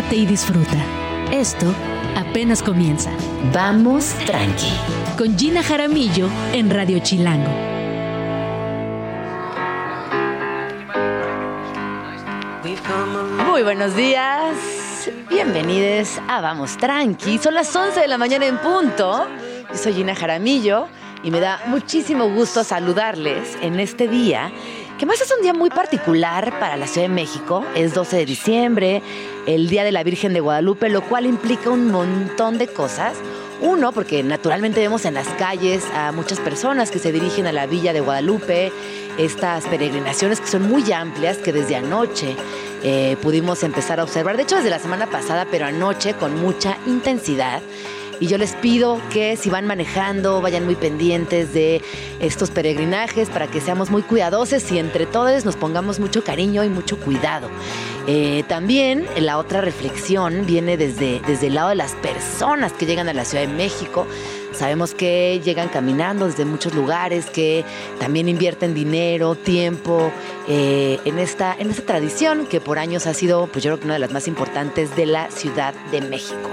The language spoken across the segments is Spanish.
relájate y disfruta. Esto apenas comienza. Vamos tranqui. Con Gina Jaramillo en Radio Chilango. Muy buenos días. Bienvenidos a Vamos Tranqui. Son las 11 de la mañana en punto. Yo soy Gina Jaramillo y me da muchísimo gusto saludarles en este día que más es un día muy particular para la Ciudad de México. Es 12 de diciembre, el Día de la Virgen de Guadalupe, lo cual implica un montón de cosas. Uno, porque naturalmente vemos en las calles a muchas personas que se dirigen a la Villa de Guadalupe, estas peregrinaciones que son muy amplias, que desde anoche eh, pudimos empezar a observar, de hecho desde la semana pasada, pero anoche con mucha intensidad. Y yo les pido que si van manejando, vayan muy pendientes de estos peregrinajes para que seamos muy cuidadosos y entre todos nos pongamos mucho cariño y mucho cuidado. Eh, también la otra reflexión viene desde, desde el lado de las personas que llegan a la Ciudad de México. Sabemos que llegan caminando desde muchos lugares, que también invierten dinero, tiempo eh, en, esta, en esta tradición que por años ha sido, pues yo creo que una de las más importantes de la Ciudad de México.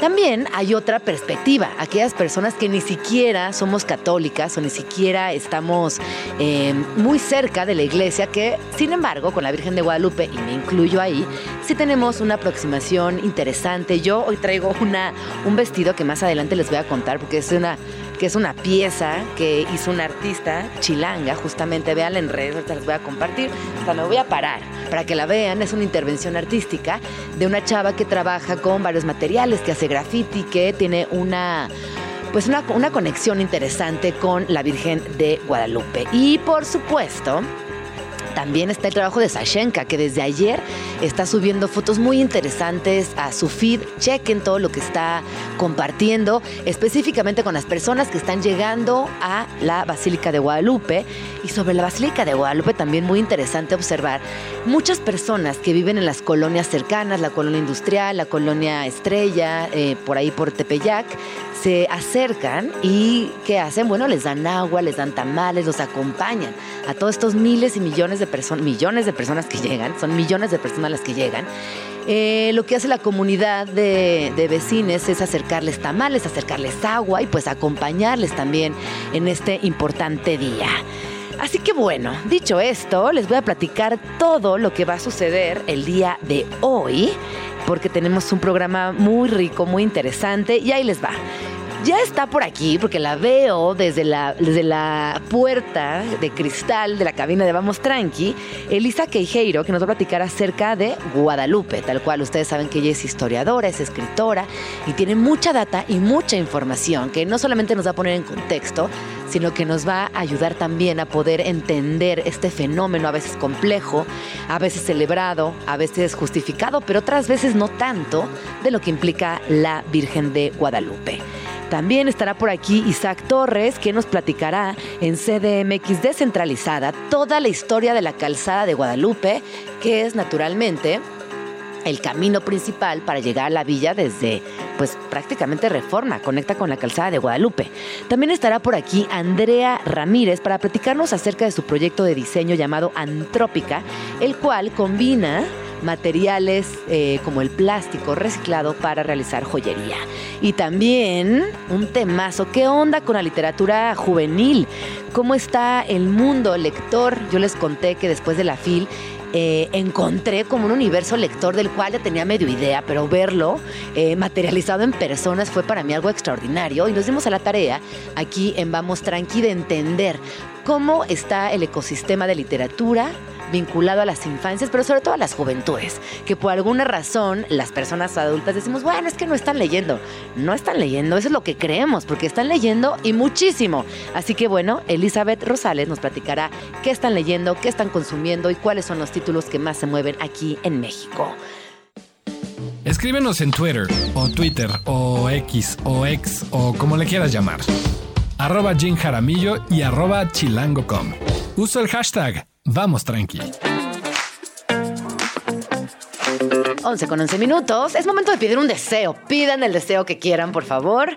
También hay otra perspectiva, aquellas personas que ni siquiera somos católicas o ni siquiera estamos eh, muy cerca de la iglesia, que sin embargo con la Virgen de Guadalupe, y me incluyo ahí, sí tenemos una aproximación interesante. Yo hoy traigo una, un vestido que más adelante les voy a contar porque es una que es una pieza que hizo un artista chilanga, justamente, véanla en redes, ahorita les voy a compartir, hasta me voy a parar para que la vean, es una intervención artística de una chava que trabaja con varios materiales, que hace graffiti, que tiene una pues una, una conexión interesante con la Virgen de Guadalupe. Y por supuesto, también está el trabajo de Sashenka, que desde ayer está subiendo fotos muy interesantes a su feed. Chequen todo lo que está compartiendo, específicamente con las personas que están llegando a la Basílica de Guadalupe. Y sobre la Basílica de Guadalupe también muy interesante observar muchas personas que viven en las colonias cercanas, la colonia industrial, la colonia Estrella, eh, por ahí por Tepeyac, se acercan y ¿qué hacen? Bueno, les dan agua, les dan tamales, los acompañan a todos estos miles y millones de personas, millones de personas que llegan, son millones de personas las que llegan. Eh, lo que hace la comunidad de, de vecinos es acercarles tamales, acercarles agua y pues acompañarles también en este importante día. Así que bueno, dicho esto, les voy a platicar todo lo que va a suceder el día de hoy, porque tenemos un programa muy rico, muy interesante, y ahí les va. Ya está por aquí, porque la veo desde la, desde la puerta de cristal de la cabina de Vamos Tranqui, Elisa Queijeiro, que nos va a platicar acerca de Guadalupe, tal cual ustedes saben que ella es historiadora, es escritora y tiene mucha data y mucha información que no solamente nos va a poner en contexto, sino que nos va a ayudar también a poder entender este fenómeno a veces complejo, a veces celebrado, a veces justificado, pero otras veces no tanto de lo que implica la Virgen de Guadalupe. También estará por aquí Isaac Torres, que nos platicará en CDMX descentralizada toda la historia de la calzada de Guadalupe, que es naturalmente el camino principal para llegar a la villa desde, pues prácticamente Reforma, conecta con la calzada de Guadalupe. También estará por aquí Andrea Ramírez para platicarnos acerca de su proyecto de diseño llamado Antrópica, el cual combina materiales eh, como el plástico reciclado para realizar joyería. Y también un temazo, ¿qué onda con la literatura juvenil? ¿Cómo está el mundo lector? Yo les conté que después de la FIL eh, encontré como un universo lector del cual ya tenía medio idea, pero verlo eh, materializado en personas fue para mí algo extraordinario. Y nos dimos a la tarea aquí en Vamos Tranqui de entender cómo está el ecosistema de literatura vinculado a las infancias, pero sobre todo a las juventudes, que por alguna razón las personas adultas decimos, bueno, es que no están leyendo. No están leyendo, eso es lo que creemos, porque están leyendo y muchísimo. Así que bueno, Elizabeth Rosales nos platicará qué están leyendo, qué están consumiendo y cuáles son los títulos que más se mueven aquí en México. Escríbenos en Twitter o Twitter o X o X o como le quieras llamar arroba Jim Jaramillo y arroba chilango.com. Uso el hashtag Vamos Tranqui. 11 con 11 minutos. Es momento de pedir un deseo. Pidan el deseo que quieran, por favor.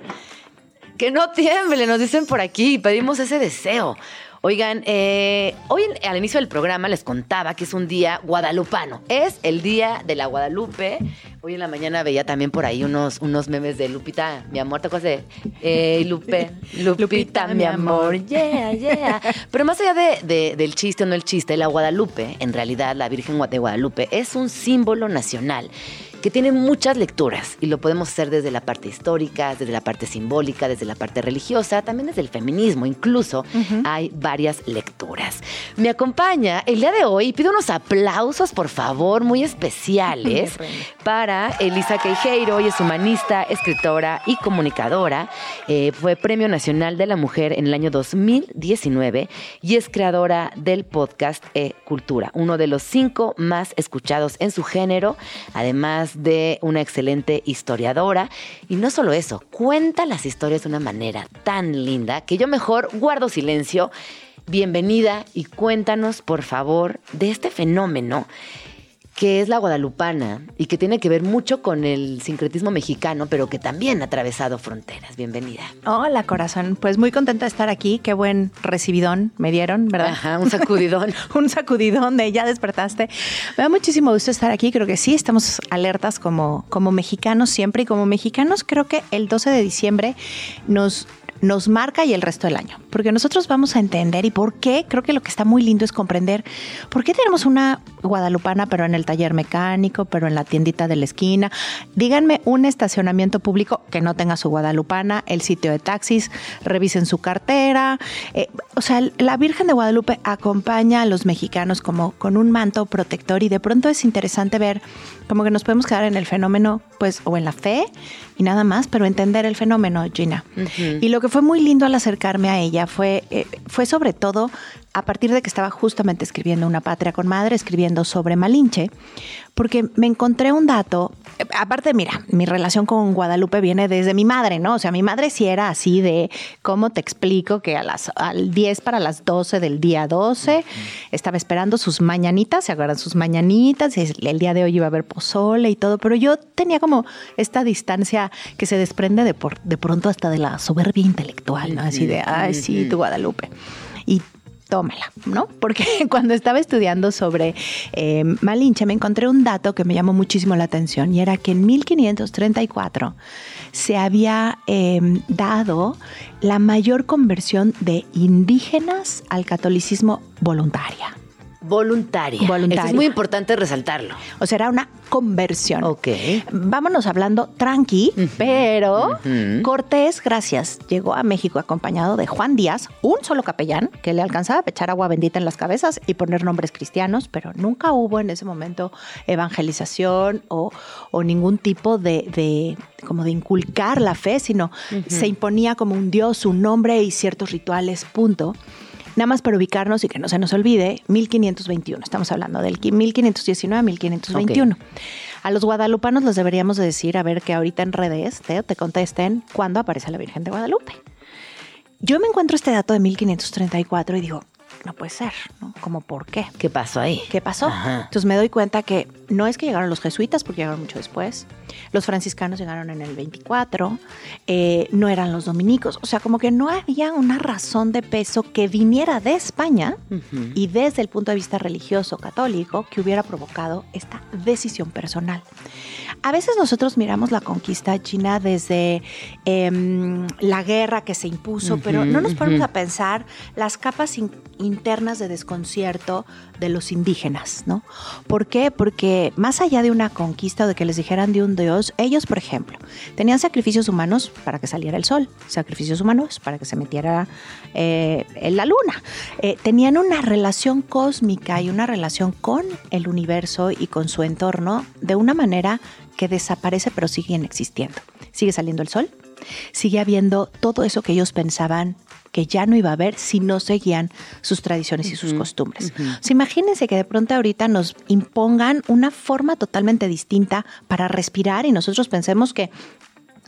Que no tiemble, nos dicen por aquí. Pedimos ese deseo. Oigan, eh, hoy al inicio del programa les contaba que es un día guadalupano. Es el día de la Guadalupe, Hoy en la mañana veía también por ahí unos, unos memes de Lupita, mi amor, ¿te acuerdas de eh, Lupe, Lupita, mi amor, yeah, yeah? Pero más allá de, de- del chiste o no el chiste, la Guadalupe, en realidad la Virgen de Guadalupe, es un símbolo nacional que tiene muchas lecturas y lo podemos hacer desde la parte histórica, desde la parte simbólica, desde la parte religiosa, también desde el feminismo, incluso hay varias lecturas. Me acompaña el día de hoy y pido unos aplausos, por favor, muy especiales para Elisa Queijeiro, ella es humanista, escritora y comunicadora, Eh, fue Premio Nacional de la Mujer en el año 2019 y es creadora del podcast E Cultura, uno de los cinco más escuchados en su género, además de una excelente historiadora. Y no solo eso, cuenta las historias de una manera tan linda que yo mejor guardo silencio. Bienvenida y cuéntanos, por favor, de este fenómeno que es la guadalupana y que tiene que ver mucho con el sincretismo mexicano, pero que también ha atravesado fronteras. Bienvenida. Hola, corazón. Pues muy contenta de estar aquí. Qué buen recibidón me dieron, ¿verdad? Ajá, un sacudidón. un sacudidón de ya despertaste. Me da muchísimo gusto estar aquí. Creo que sí, estamos alertas como, como mexicanos siempre. Y como mexicanos, creo que el 12 de diciembre nos nos marca y el resto del año. Porque nosotros vamos a entender y por qué, creo que lo que está muy lindo es comprender por qué tenemos una guadalupana, pero en el taller mecánico, pero en la tiendita de la esquina. Díganme un estacionamiento público que no tenga su guadalupana, el sitio de taxis, revisen su cartera. Eh, o sea, la Virgen de Guadalupe acompaña a los mexicanos como con un manto protector y de pronto es interesante ver como que nos podemos quedar en el fenómeno, pues, o en la fe y nada más, pero entender el fenómeno, Gina. Y lo que fue muy lindo al acercarme a ella fue, eh, fue sobre todo a partir de que estaba justamente escribiendo Una Patria con Madre, escribiendo sobre Malinche, porque me encontré un dato, eh, aparte, mira, mi relación con Guadalupe viene desde mi madre, ¿no? O sea, mi madre sí era así de, ¿cómo te explico que a las, al 10 para las 12 del día 12 estaba esperando sus mañanitas, ¿se acuerdan? Sus mañanitas, el día de hoy iba a haber pozole y todo, pero yo tenía como esta distancia que se desprende de, por, de pronto hasta de la soberbia intelectual, ¿no? Así de, ay, sí, tu Guadalupe. Y tómala, ¿no? Porque cuando estaba estudiando sobre eh, Malinche me encontré un dato que me llamó muchísimo la atención y era que en 1534 se había eh, dado la mayor conversión de indígenas al catolicismo voluntaria. Voluntaria. Voluntaria. Eso es muy importante resaltarlo. O sea, era una conversión. Ok. Vámonos hablando tranqui, pero. Cortés, gracias, llegó a México acompañado de Juan Díaz, un solo capellán que le alcanzaba a echar agua bendita en las cabezas y poner nombres cristianos, pero nunca hubo en ese momento evangelización o, o ningún tipo de, de- como de inculcar la fe, sino se imponía como un dios, un nombre y ciertos rituales, punto. Nada más para ubicarnos y que no se nos olvide, 1521, estamos hablando del 1519 a 1521. A los guadalupanos les deberíamos de decir, a ver que ahorita en redes te, te contesten cuándo aparece la Virgen de Guadalupe. Yo me encuentro este dato de 1534 y digo, no puede ser, ¿no? ¿Cómo por qué? ¿Qué pasó ahí? ¿Qué pasó? Ajá. Entonces me doy cuenta que no es que llegaron los jesuitas, porque llegaron mucho después. Los franciscanos llegaron en el 24. eh, no eran los dominicos. O sea, como que no había una razón de peso que viniera de España y desde el punto de vista religioso católico que hubiera provocado esta decisión personal. A veces nosotros miramos la conquista china desde em, la guerra que se impuso, pero no nos ponemos a pensar las capas in- internas de desconcierto de los indígenas, ¿no? ¿Por qué? Porque más allá de una conquista o de que les dijeran de un dios, ellos, por ejemplo, tenían sacrificios humanos para que saliera el sol, sacrificios humanos para que se metiera eh, en la luna. Eh, tenían una relación cósmica y una relación con el universo y con su entorno de una manera que desaparece pero siguen existiendo. Sigue saliendo el sol, sigue habiendo todo eso que ellos pensaban que ya no iba a haber si no seguían sus tradiciones y sus costumbres. O sea, imagínense que de pronto ahorita nos impongan una forma totalmente distinta para respirar y nosotros pensemos que,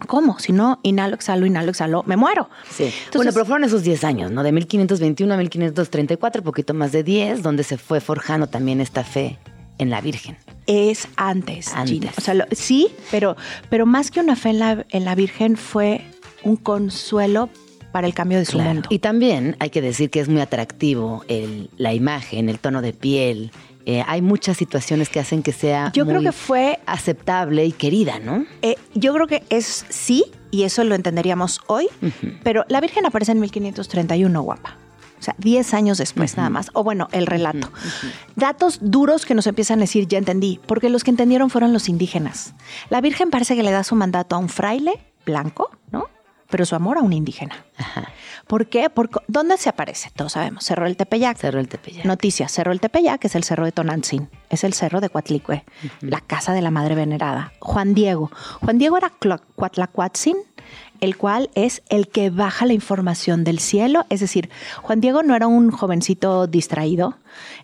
¿cómo? Si no, inhalo, exhalo, inhalo, exhalo, me muero. Sí. Entonces- bueno, pero fueron esos 10 años, ¿no? De 1521 a 1534, poquito más de 10, donde se fue forjando también esta fe en la Virgen. Es antes, Antes. Gina. O sea, lo- sí, pero, pero más que una fe en la, en la Virgen fue un consuelo para el cambio de su Claro. mundo. Y también hay que decir que es muy atractivo el- la imagen, el tono de piel, eh, hay muchas situaciones que hacen que sea Yo creo que fue aceptable y querida, ¿no? Eh, yo creo que es sí, y eso lo entenderíamos hoy, pero la Virgen aparece en 1531, guapa. O sea, 10 años después nada más. O bueno, el relato. Datos duros que nos empiezan a decir, ya entendí, porque los que entendieron fueron los indígenas. La Virgen parece que le da su mandato a un fraile blanco, ¿no? Pero su amor a un indígena. ¿Por qué? Porque, ¿Dónde se aparece? Todos sabemos. Cerro del Tepeyac. Cerro del Tepeyac. Noticias. Cerro del Tepeyac es el cerro de Tonantzin. Es el cerro de Coatlicue, la casa de la Madre Venerada. Juan Diego. Juan Diego era Coatlacuatzin, el cual es el que baja la información del cielo. Es decir, Juan Diego no era un jovencito distraído,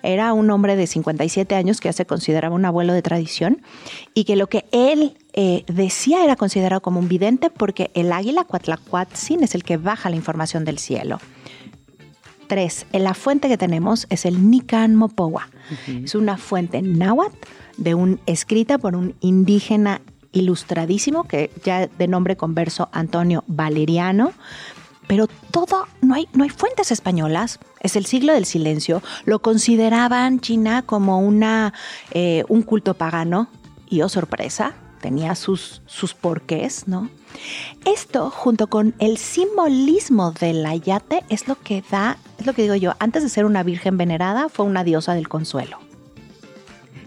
era un hombre de 57 años que ya se consideraba un abuelo de tradición y que lo que él eh, decía era considerado como un vidente porque el águila Coatlacuatzin es el que baja la información del cielo. Tres, en la fuente que tenemos es el Nican Mopowa. Es una fuente náhuatl de un, escrita por un indígena ilustradísimo, que ya de nombre converso Antonio Valeriano. Pero todo, no hay, no hay fuentes españolas. Es el siglo del silencio. Lo consideraban China como una, eh, un culto pagano. Y oh sorpresa, tenía sus, sus porqués, ¿no? Esto, junto con el simbolismo del ayate, es lo que da, es lo que digo yo, antes de ser una virgen venerada, fue una diosa del consuelo.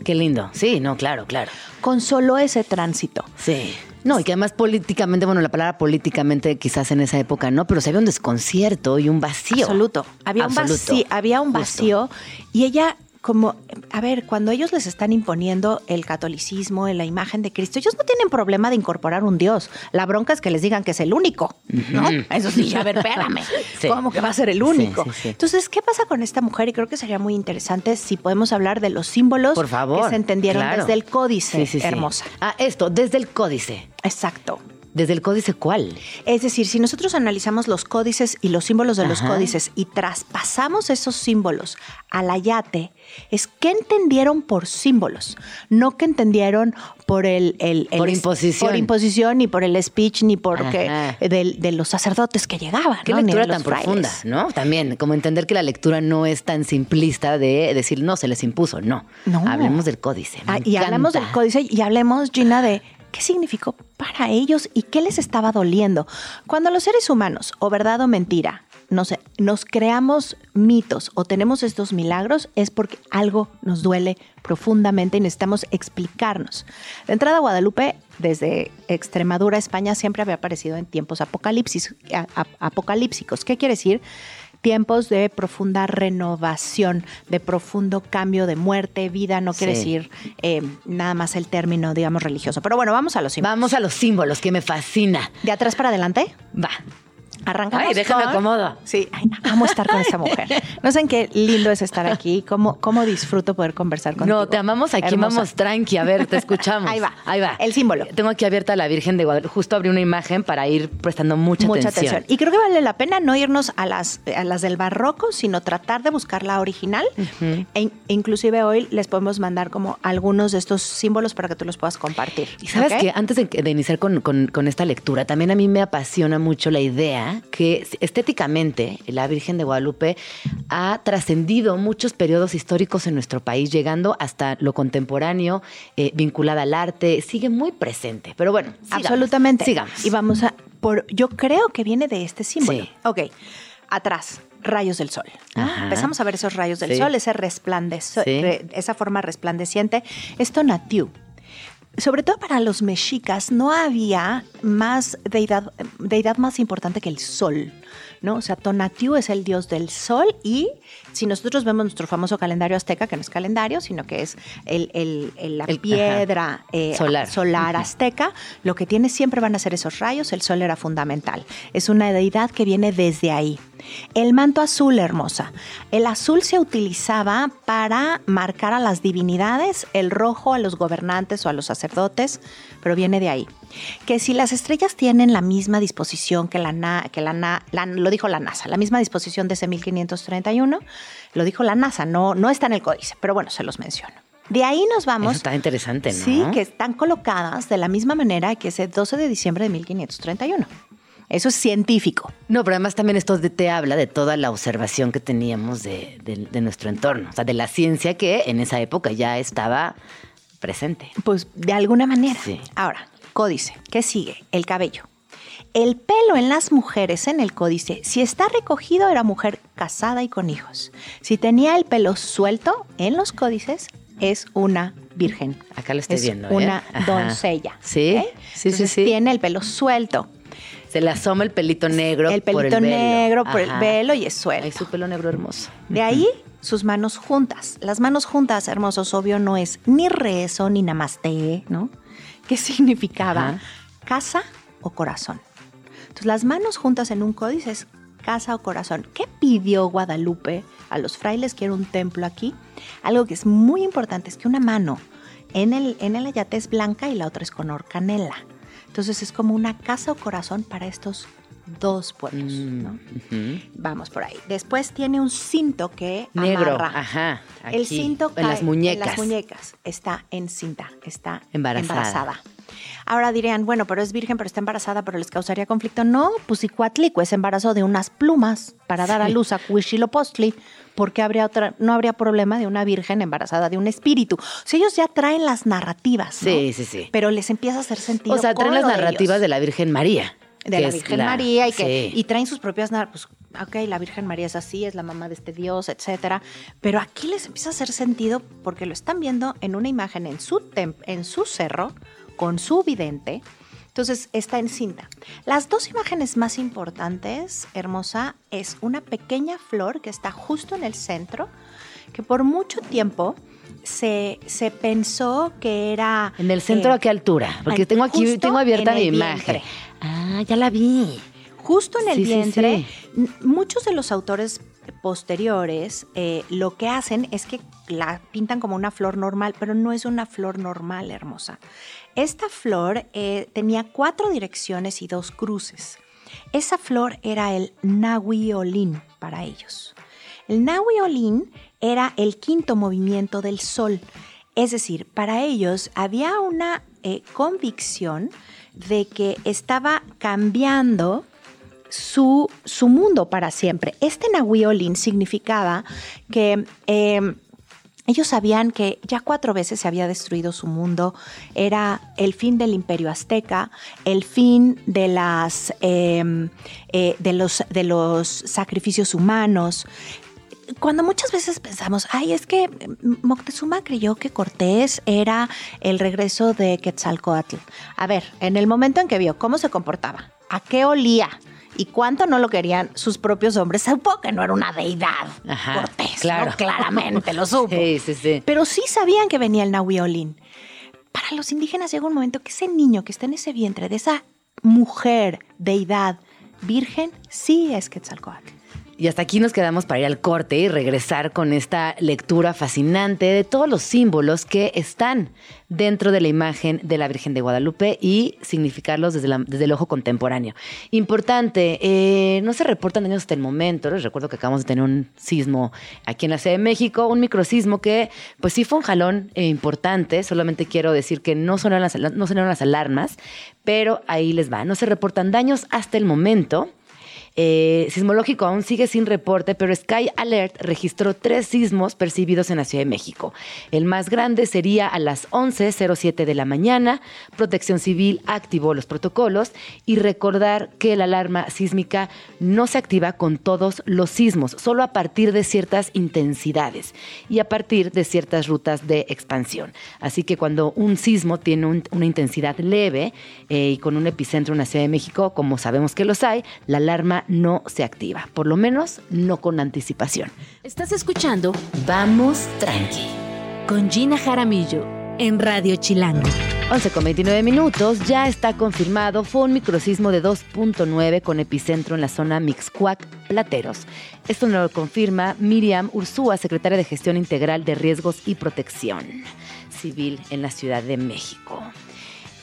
Qué lindo. Sí, no, claro, claro. Consoló ese tránsito. Sí. No, y que además políticamente, bueno, la palabra políticamente quizás en esa época no, pero se había un desconcierto y un vacío. Absoluto. Había un vacío, había un Justo. vacío y ella como, a ver, cuando ellos les están imponiendo el catolicismo, la imagen de Cristo, ellos no tienen problema de incorporar un Dios. La bronca es que les digan que es el único, ¿no? Eso sí, a ver, espérame. Sí. ¿Cómo que va a ser el único? sí, sí. Entonces, ¿qué pasa con esta mujer? Y creo que sería muy interesante si podemos hablar de los símbolos Por favor. que se entendieron claro. desde el códice, hermosa. Ah, esto, desde el códice. Exacto. ¿Desde el códice cuál? Es decir, si nosotros analizamos los códices y los símbolos de los códices y traspasamos esos símbolos al ayate, es que entendieron por símbolos, no que entendieron por el, el- el Por imposición. por imposición, ni por el speech, ni por que de, de los sacerdotes que llegaban. Qué ¿no? Lectura tan frailes. profunda, ¿no? También, como entender que la lectura no es tan simplista de decir, no, se les impuso, no. No. Hablemos del códice. Ah, y hablamos del códice y hablemos, Gina, de qué significó para ellos y qué les estaba doliendo. Cuando los seres humanos, o verdad o mentira, nos, nos creamos mitos o tenemos estos milagros, es porque algo nos duele profundamente y necesitamos explicarnos. De entrada, Guadalupe, desde Extremadura, España, siempre había aparecido en tiempos apocalipsis, a- a- apocalípsicos. ¿Qué quiere decir? Tiempos de profunda renovación, de profundo cambio de muerte, vida, no quiere Sí. decir eh, nada más el término, digamos, religioso. Pero bueno, vamos a los símbolos. Vamos a los símbolos, que me fascina. De atrás para adelante, Va. Arrancamos Ay, déjame con- acomodo. Sí, ay, amo estar con esta mujer. No saben qué lindo es estar aquí, cómo, cómo disfruto poder conversar contigo. No, te amamos aquí, Hermosa. vamos tranqui. A ver, te escuchamos. Ahí va. Ahí va. El símbolo. Tengo aquí abierta la Virgen de Guadalupe. Justo abrí una imagen para ir prestando mucha, Mucha atención. atención. Y creo que vale la pena no irnos a las, a las del barroco, sino tratar de buscar la original. e, in- inclusive hoy les podemos mandar como algunos de estos símbolos para que tú los puedas compartir. Y sabes ¿ok? que antes de, de iniciar con, con- con esta lectura, también a mí me apasiona mucho la idea que estéticamente la Virgen de Guadalupe ha trascendido muchos periodos históricos en nuestro país, llegando hasta lo contemporáneo, eh, vinculada al arte, sigue muy presente. Pero bueno, sigamos, Absolutamente. Sigamos. Y vamos a por yo creo que viene de este símbolo. Sí. Ok. Atrás, rayos del sol. Empezamos a ver esos rayos del Sí. sol, ese resplandece, Sí. re- esa forma resplandeciente. Esto natiu. Sobre todo para los mexicas no había más deidad, deidad más importante que el sol, ¿no? O sea, Tonatiuh es el dios del sol y si nosotros vemos nuestro famoso calendario azteca, que no es calendario, sino que es el, el- el- la piedra eh, Solar. solar azteca, lo que tiene siempre van a ser esos rayos, el sol era fundamental. Es una deidad que viene desde ahí. El manto azul, hermosa. El azul se utilizaba para marcar a las divinidades, el rojo a los gobernantes o a los sacerdotes, pero viene de ahí. Que si las estrellas tienen la misma disposición que la, na- que la, na- la- lo dijo la NASA, la misma disposición de ese 1531, lo dijo la NASA, no, no está en el códice, pero bueno, se los menciono. De ahí nos vamos. Eso está interesante, ¿no? Sí, que están colocadas de la misma manera que ese 12 de diciembre de 1531. Eso es científico. No, pero además también esto de- te habla de toda la observación que teníamos de, de- de nuestro entorno, o sea, de la ciencia que en esa época ya estaba presente. Pues de alguna manera. Sí. Ahora, códice. ¿Qué sigue? El cabello. El pelo en las mujeres en el códice, si está recogido, era mujer casada y con hijos. Si tenía el pelo suelto en los códices, es una virgen. Acá lo estoy es viendo, ¿eh? Una Ajá. doncella. Sí, sí, sí, Entonces, sí. Tiene el pelo suelto. Se le asoma el pelito negro el por pelito el velo. negro por Ajá. el velo y es suelto. Ay, su pelo negro hermoso. De ahí sus manos juntas. Las manos juntas, hermosos, obvio, no es ni rezo ni namaste, ¿no? ¿Qué significaba? Ajá. Casa o corazón. Entonces, las manos juntas en un códice es casa o corazón. ¿Qué pidió Guadalupe a los frailes que era un templo aquí? Algo que es muy importante es que una mano en el, en el ayate es blanca y la otra es color canela. Entonces es como una casa o corazón para estos dos pueblos. Mm, ¿no? Vamos por ahí. Después tiene un cinto que Negro, amarra. ajá. el cinto en cae las muñecas. En las muñecas. Está encinta, está Embarazada. embarazada. Ahora dirían, bueno, pero es virgen, pero está embarazada, pero les causaría conflicto. No, pues Icuatlico es embarazo de unas plumas para dar a luz a Huichilopostli. porque habría otra, no habría problema de una virgen embarazada de un espíritu? O sea, ellos ya traen las narrativas, ¿no? Sí, sí, sí. Pero les empieza a hacer sentido. O sea, traen las de narrativas ellos de la Virgen María. De la Virgen María y que sí. y traen sus propias pues ok, la Virgen María es así, es la mamá de este Dios, etcétera, pero aquí les empieza a hacer sentido porque lo están viendo en una imagen en su en su cerro con su vidente. Entonces está en cinta. Las dos imágenes más importantes, hermosa, es una pequeña flor que está justo en el centro, que por mucho tiempo se, se pensó que era... ¿En el centro eh, a qué altura? Porque en- tengo aquí, tengo abierta mi imagen. vientre. Ah, ya la vi. Justo en el Sí, vientre, sí. muchos de los autores posteriores eh, lo que hacen es que la pintan como una flor normal, pero no es una flor normal, hermosa. Esta flor eh, tenía cuatro direcciones y dos cruces. Esa flor era el Nahuiolín para ellos. El Nahuiolín era el quinto movimiento del sol. Es decir, para ellos había una eh, convicción de que estaba cambiando su, su mundo para siempre. Este Nahuiolín significaba que eh, ellos sabían que ya cuatro veces se había destruido su mundo. Era el fin del imperio azteca, el fin de, las, eh, eh, de, los, de los sacrificios humanos. Cuando muchas veces pensamos, ay, es que Moctezuma creyó que Cortés era el regreso de Quetzalcoatl. A ver, en el momento en que vio cómo se comportaba, a qué olía, y cuánto no lo querían sus propios hombres. Supo que no era una deidad. Ajá, Cortés, claro. ¿no? claramente lo supo. Sí, sí, sí. Pero sí sabían que venía el Nahuiolín. Para los indígenas llega un momento que ese niño que está en ese vientre, de esa mujer, deidad, virgen, sí es Quetzalcoatl. Y hasta aquí nos quedamos para ir al corte y regresar con esta lectura fascinante de todos los símbolos que están dentro de la imagen de la Virgen de Guadalupe y significarlos desde, desde el ojo contemporáneo. Importante, eh, no se reportan daños hasta el momento. Les recuerdo que acabamos de tener un sismo aquí en la Ciudad de México, un microsismo que pues sí fue un jalón eh, importante. Solamente quiero decir que no sonaron, las, no sonaron las alarmas, pero ahí les va. No se reportan daños hasta el momento. Eh, sismológico aún sigue sin reporte, pero Sky Alert registró tres sismos percibidos en la Ciudad de México. El más grande sería a las 11.07 de la mañana. Protección Civil activó los protocolos y recordar que la alarma sísmica no se activa con todos los sismos, solo a partir de ciertas intensidades y a partir de ciertas rutas de expansión. Así que cuando un sismo tiene un- una intensidad leve eh, y con un epicentro en la Ciudad de México, como sabemos que los hay, la alarma no se activa, por lo menos no con anticipación. Estás escuchando Vamos Tranqui con Gina Jaramillo en Radio Chilango. 11 con 29 minutos, ya está confirmado, fue un microsismo de 2.9 con epicentro en la zona Mixcuac, Plateros. Esto nos lo confirma Miriam Ursúa, secretaria de Gestión Integral de Riesgos y Protección Civil en la Ciudad de México.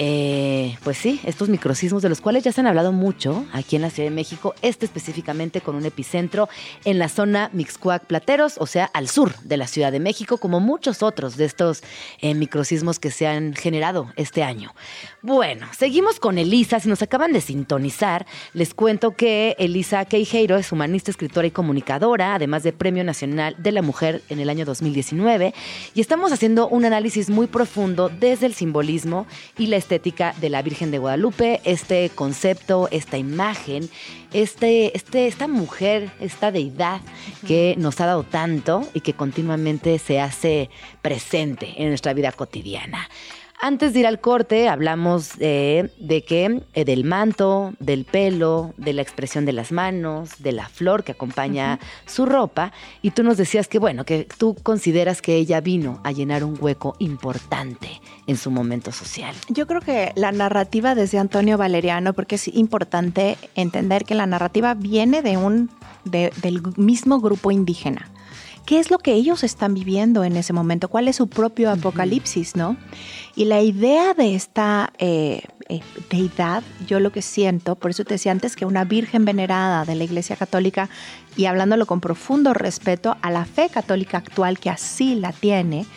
Eh, pues sí, estos microcismos de los cuales ya se han hablado mucho aquí en la Ciudad de México, este específicamente con un epicentro en la zona Mixcuac Plateros, o sea, al sur de la Ciudad de México, como muchos otros de estos eh, microcismos que se han generado este año. Bueno, seguimos con Elisa. Si nos acaban de sintonizar, les cuento que Elisa Queijeiro es humanista, escritora y comunicadora, además de Premio Nacional de la Mujer en el año 2019, y estamos haciendo un análisis muy profundo desde el simbolismo y la estética de la Virgen de Guadalupe, este concepto, esta imagen, este, este, esta mujer, esta deidad que nos ha dado tanto y que continuamente se hace presente en nuestra vida cotidiana. Antes de ir al corte, hablamos eh, de que eh, del manto, del pelo, de la expresión de las manos, de la flor que acompaña su ropa, y tú nos decías que bueno, que tú consideras que ella vino a llenar un hueco importante en su momento social. Yo creo que la narrativa desde Antonio Valeriano, porque es importante entender que la narrativa viene de un de- del mismo grupo indígena. ¿Qué es lo que ellos están viviendo en ese momento? ¿Cuál es su propio apocalipsis, no? Y la idea de esta eh, eh, deidad, yo lo que siento, por eso te decía antes que una virgen venerada de la Iglesia Católica y hablándolo con profundo respeto a la fe católica actual que así la tiene,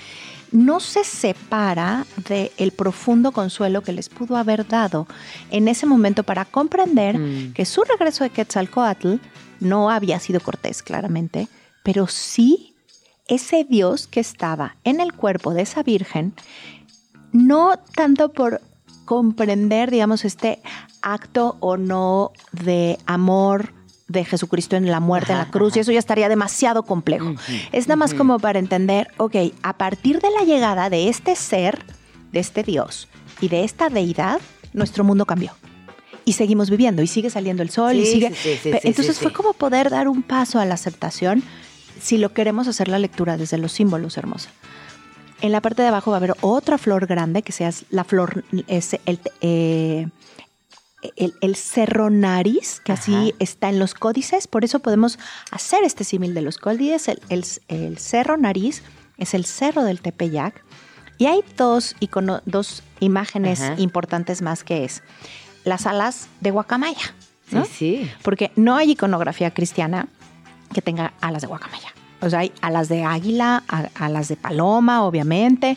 no se separa del profundo consuelo que les pudo haber dado en ese momento para comprender Mm. que su regreso de Quetzalcoatl no había sido cortés, claramente, pero sí ese Dios que estaba en el cuerpo de esa virgen, no tanto por comprender, digamos, este acto o no de amor de Jesucristo en la muerte, en la cruz, y eso ya estaría demasiado complejo. Es nada más como para entender, ok, a partir de la llegada de este ser, de este Dios y de esta deidad, nuestro mundo cambió. Y seguimos viviendo, y sigue saliendo el sol, y sigue... sí, sí, Entonces fue como poder dar un paso a la aceptación si lo queremos hacer la lectura desde los símbolos, hermosa. En la parte de abajo va a haber otra flor grande, que sea la flor, es el, eh, el, el cerro nariz, que así está en los códices, por eso podemos hacer este símil de los códices. El, el- el cerro nariz es el cerro del Tepeyac. Y hay dos, icono- dos imágenes Ajá. importantes más que es las alas de guacamaya. ¿no? Sí, sí. Porque no hay iconografía cristiana que tenga alas de guacamaya. O sea, hay alas de águila, a- alas de paloma, obviamente,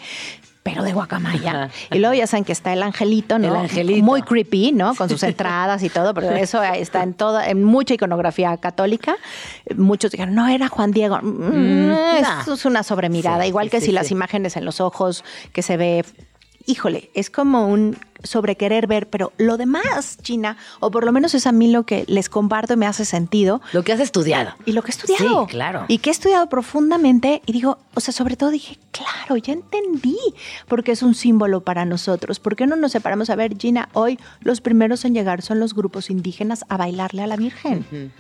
pero de guacamaya. Y luego ya saben que está el angelito, ¿no? El angelito. Muy creepy, ¿no? Con sus entradas y todo, pero eso está en toda, en mucha iconografía católica. Muchos dijeron, no, era Juan Diego. Mm, Eso no. es una sobremirada. Sí, Igual sí, que sí, si las imágenes en los ojos que se ve híjole, es como un sobre querer ver, pero lo demás, China, o por lo menos es a mí lo que les comparto y me hace sentido, Lo que has estudiado. y lo que he estudiado. Sí, claro. Y que he estudiado profundamente y digo, o sea, sobre todo dije, claro, ya entendí porque es un símbolo para nosotros. ¿Por qué no nos separamos? A ver, Gina, hoy los primeros en llegar son los grupos indígenas a bailarle a la Virgen.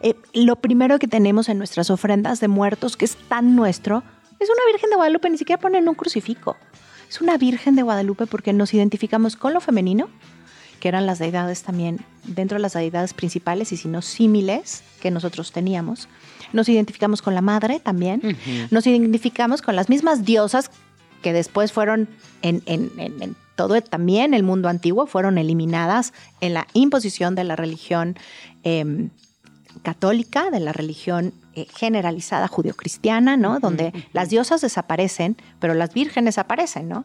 Eh, lo primero que tenemos en nuestras ofrendas de muertos, que es tan nuestro, es una Virgen de Guadalupe, ni siquiera ponen un crucifijo. Es una Virgen de Guadalupe porque nos identificamos con lo femenino, que eran las deidades también, dentro de las deidades principales y si no símiles que nosotros teníamos. Nos identificamos con la madre también. Nos identificamos con las mismas diosas que después fueron en, en- en- en todo también el mundo antiguo, fueron eliminadas en la imposición de la religión em, católica, de la religión eh, generalizada judio-cristiana, ¿no? Donde las diosas desaparecen, pero las vírgenes aparecen, ¿no?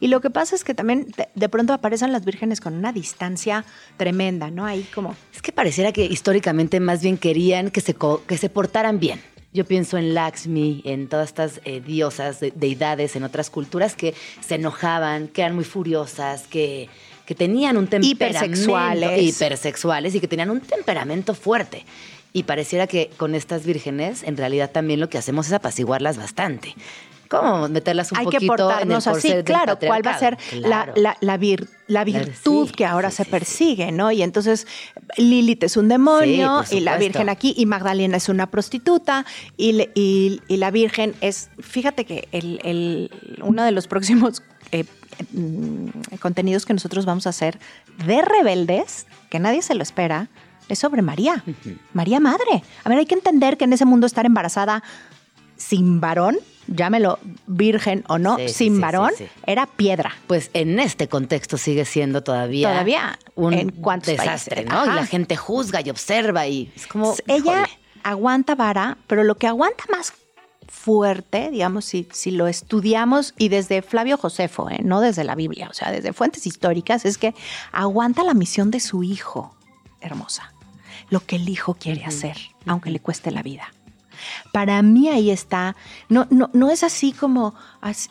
Y lo que pasa es que también de, de pronto aparecen las vírgenes con una distancia tremenda, ¿no? Ahí como... Es que pareciera que históricamente más bien querían que se, que se portaran bien. Yo pienso en Lakshmi, en todas estas eh, diosas, de- deidades en otras culturas que se enojaban, que eran muy furiosas, que, que tenían un temperamento Hipersexuales. hipersexuales y que tenían un temperamento fuerte. Y pareciera que con estas vírgenes, en realidad también lo que hacemos es apaciguarlas bastante. ¿Cómo meterlas un hay poquito que portarnos en el así, claro, cuál va a ser la, la, la vir- la virtud sí, que ahora sí, se sí. persigue, ¿no? Y entonces Lilith es un demonio y la. Virgen aquí y Magdalena es una prostituta y, y- y la Virgen es, fíjate que el, el- uno de los próximos eh, mm, contenidos que nosotros vamos a hacer de rebeldes, que nadie se lo espera, es sobre María, María Madre. A ver, hay que entender que en ese mundo estar embarazada sin varón llámelo virgen o no, Sí, sin sí, varón, sí, era piedra. Pues en este contexto sigue siendo todavía, Todavía, un ¿en cuántos desastre, países? ¿no? Y la gente juzga y observa y es como Ella aguanta vara, pero lo que aguanta más fuerte, digamos, si, si lo estudiamos y desde Flavio Josefo, ¿eh? no desde la Biblia, o sea, desde fuentes históricas, es que aguanta la misión de su hijo, hermosa, lo que el hijo quiere hacer, aunque le cueste la vida. Para mí ahí está, no, no, no es así como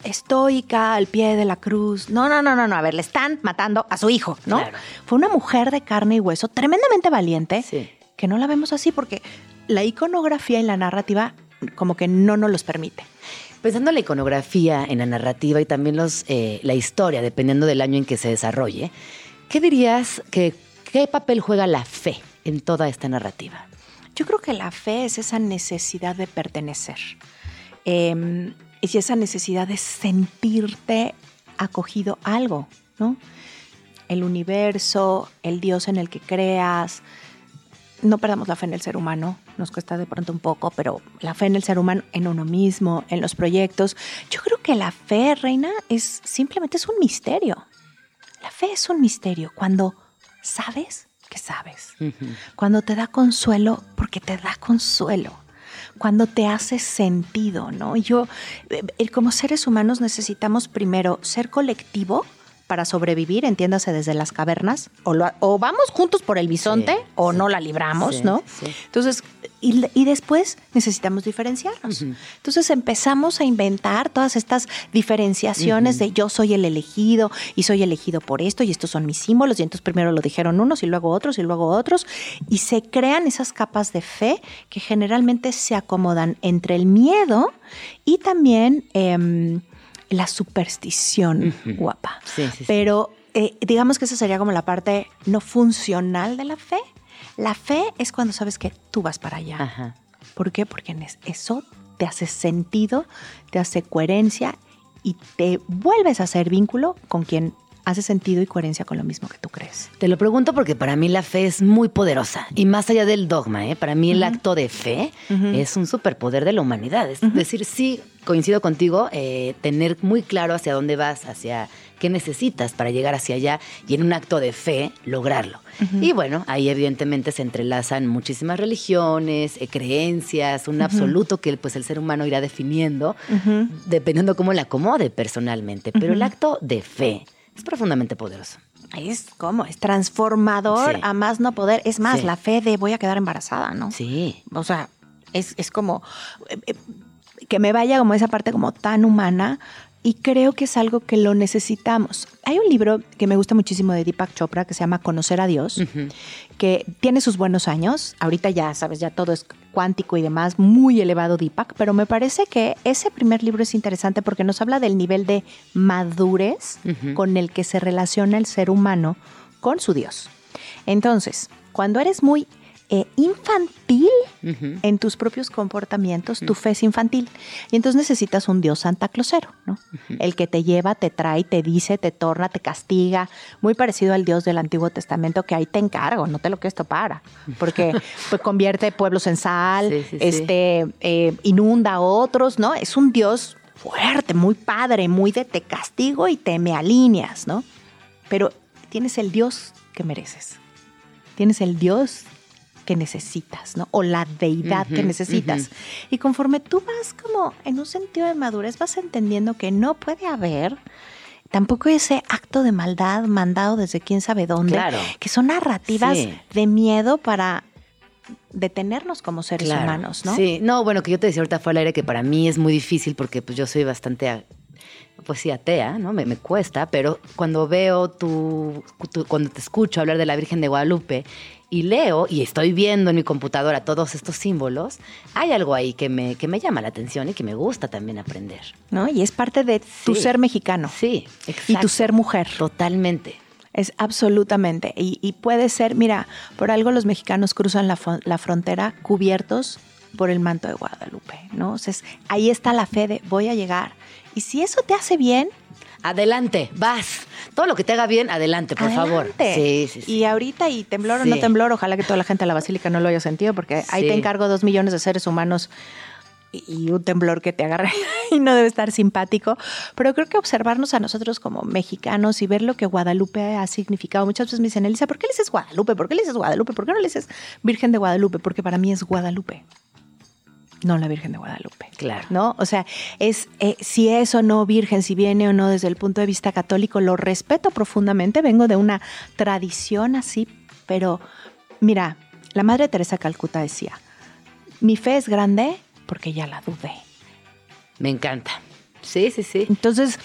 estoica al pie de la cruz. No, no, no, no, no. A ver, le están matando a su hijo, ¿no? Claro. Fue una mujer de carne y hueso, tremendamente valiente, Sí. que no la vemos así porque la iconografía y la narrativa como que no nos los permite. Pensando en la iconografía, en la narrativa y también los, eh, la historia, dependiendo del año en que se desarrolle, ¿qué dirías que qué papel juega la fe en toda esta narrativa? Yo creo que la fe es esa necesidad de pertenecer. Eh, y esa necesidad de sentirte acogido a algo, ¿no? El universo, el Dios en el que creas. No perdamos la fe en el ser humano, nos cuesta de pronto un poco, pero la fe en el ser humano, en uno mismo, en los proyectos. Yo creo que la fe, reina, es simplemente es un misterio. La fe es un misterio cuando sabes que sabes. Cuando te da consuelo, porque te da consuelo. Cuando te hace sentido, ¿no? Yo, eh, como seres humanos necesitamos primero ser colectivo para sobrevivir, entiéndase desde las cavernas, o, lo- o vamos juntos por el bisonte Sí, o sí, no la libramos, sí, ¿no? Entonces, y, y después necesitamos diferenciarnos. Entonces empezamos a inventar todas estas diferenciaciones de yo soy el elegido y soy elegido por esto y estos son mis símbolos y entonces primero lo dijeron unos y luego otros y luego otros y se crean esas capas de fe que generalmente se acomodan entre el miedo y también em, la superstición guapa. Sí, sí. Pero eh, digamos que esa sería como la parte no funcional de la fe. La fe es cuando sabes que tú vas para allá. Ajá. ¿Por qué? Porque eso te hace sentido, te hace coherencia y te vuelves a hacer vínculo con quien hace sentido y coherencia con lo mismo que tú crees. Te lo pregunto porque para mí la fe es muy poderosa y más allá del dogma, ¿eh? para mí el acto de fe es un superpoder de la humanidad. Es decir, sí, coincido contigo, eh, tener muy claro hacia dónde vas, hacia qué necesitas para llegar hacia allá y en un acto de fe lograrlo. Y bueno, ahí evidentemente se entrelazan muchísimas religiones, eh, creencias, un absoluto que pues el ser humano irá definiendo dependiendo cómo le acomode personalmente. Pero el acto de fe es profundamente poderoso. Es como, es transformador Sí. a más no poder. Es más, Sí. la fe de voy a quedar embarazada, ¿no? Sí. O sea, es, es como eh, eh, que me vaya como esa parte como tan humana y creo que es algo que lo necesitamos. Hay un libro que me gusta muchísimo de Deepak Chopra que se llama Conocer a Dios, que tiene sus buenos años. Ahorita ya, sabes, ya todo es cuántico y demás, muy elevado Deepak, pero me parece que ese primer libro es interesante porque nos habla del nivel de madurez con el que se relaciona el ser humano con su Dios. Entonces, cuando eres muy eh, infantil en tus propios comportamientos, tu fe es infantil. Y entonces necesitas un Dios Santa Closero, ¿no? El que te lleva, te trae, te dice, te torna, te castiga. Muy parecido al Dios del Antiguo Testamento, que ahí te encargo, no te lo que esto para. Porque pues, convierte pueblos en sal, Sí, sí, sí. este, eh, inunda a otros, ¿no? Es un Dios fuerte, muy padre, muy de te castigo y te me alineas, ¿no? Pero tienes el Dios que mereces. Tienes el Dios que necesitas, ¿no? O la deidad que necesitas. Y conforme tú vas como en un sentido de madurez, vas entendiendo que no puede haber tampoco ese acto de maldad mandado desde quién sabe dónde, Claro. que son narrativas Sí. de miedo para detenernos como seres Claro. humanos, ¿no? Sí, no, bueno, que yo te decía ahorita fue al aire que para mí es muy difícil porque pues yo soy bastante, a- pues sí, atea, ¿no? Me, me cuesta, pero cuando veo tu, tu- cuando te escucho hablar de la Virgen de Guadalupe y leo y estoy viendo en mi computadora todos estos símbolos, hay algo ahí que me, que me llama la atención y que me gusta también aprender. ¿No? Y es parte de tu Sí. ser mexicano Sí, y exacto. tu ser mujer. Totalmente. Es absolutamente. Y, y puede ser, mira, por algo los mexicanos cruzan la, la frontera cubiertos por el manto de Guadalupe, ¿no? Entonces, ahí está la fe de voy a llegar. Y si eso te hace bien, Adelante, vas. Todo lo que te haga bien, adelante, por favor. adelante. Sí, sí, sí. Y ahorita, y temblor o no temblor, ojalá que toda la gente de la basílica no lo haya sentido, porque ahí Sí. te encargo dos millones de seres humanos y un temblor que te agarre y no debe estar simpático, pero creo que observarnos a nosotros como mexicanos y ver lo que Guadalupe ha significado. Muchas veces me dicen, Elisa, ¿por qué le dices Guadalupe? ¿Por qué le dices Guadalupe? ¿Por qué no le dices Virgen de Guadalupe? Porque para mí es Guadalupe. No la Virgen de Guadalupe. Claro. ¿No? O sea, es eh, si es o no virgen, si viene o no desde el punto de vista católico, lo respeto profundamente. Vengo de una tradición así, pero mira, la Madre Teresa Calcuta decía: Mi fe es grande porque ya la dudé. Me encanta. Sí, sí, sí. Entonces,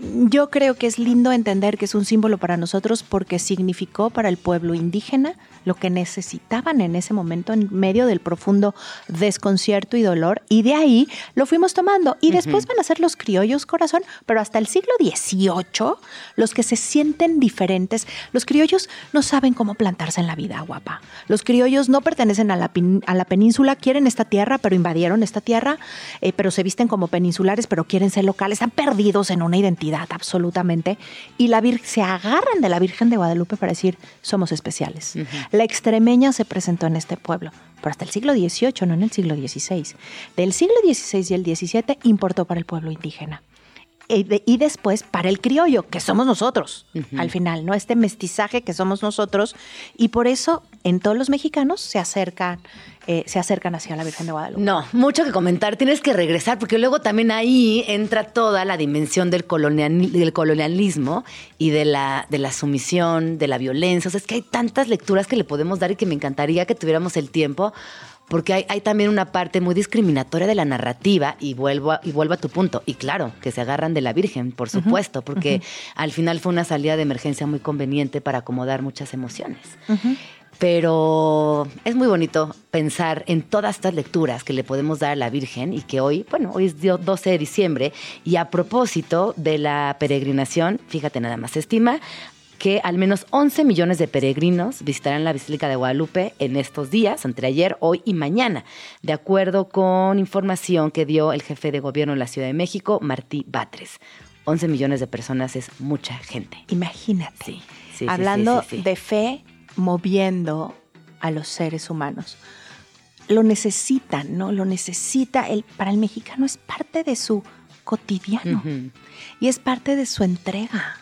yo creo que es lindo entender que es un símbolo para nosotros porque significó para el pueblo indígena lo que necesitaban en ese momento en medio del profundo desconcierto y dolor. Y de ahí lo fuimos tomando. Y después van a ser los criollos corazón, pero hasta el siglo XVIII, los que se sienten diferentes, los criollos no saben cómo plantarse en la vida, guapa. Los criollos no pertenecen a la, a la península, quieren esta tierra, pero invadieron esta tierra, eh, pero se visten como peninsulares, pero quieren ser locales, están perdidos en una identidad absolutamente. Y la se agarran de la Virgen de Guadalupe para decir, somos especiales. La extremeña se presentó en este pueblo, pero hasta el siglo XVIII, no en el siglo XVI. Del siglo XVI y el XVII importó para el pueblo indígena. Y, después para el criollo, que somos nosotros, al final, ¿no? Este mestizaje que somos nosotros. Y por eso en todos los mexicanos se acercan, eh, se acercan hacia la Virgen de Guadalupe. No, mucho que comentar. Tienes que regresar, porque luego también ahí entra toda la dimensión del, del colonialismo y de la, de la sumisión, de la violencia. O sea, es que hay tantas lecturas que le podemos dar y que me encantaría que tuviéramos el tiempo porque hay, también una parte muy discriminatoria de la narrativa y vuelvo, a, y vuelvo a tu punto. Y claro, que se agarran de la Virgen, por supuesto, porque al final fue una salida de emergencia muy conveniente para acomodar muchas emociones. Pero es muy bonito pensar en todas estas lecturas que le podemos dar a la Virgen y que hoy, bueno, hoy es 12 de diciembre y a propósito de la peregrinación, fíjate nada más, se estima que al menos 11 millones de peregrinos visitarán la Basílica de Guadalupe en estos días, entre ayer, hoy y mañana, de acuerdo con información que dio el jefe de gobierno de la Ciudad de México, Martí Batres. 11 millones de personas es mucha gente. Imagínate. Hablando de fe moviendo a los seres humanos. Lo necesitan, ¿no? Lo necesita. El, para el mexicano es parte de su cotidiano y es parte de su entrega.